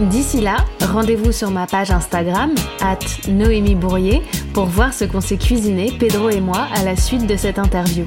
D'ici là, rendez-vous sur ma page Instagram, at Noémie Bourrier, pour voir ce qu'on s'est cuisiné, Pedro et moi, à la suite de cette interview.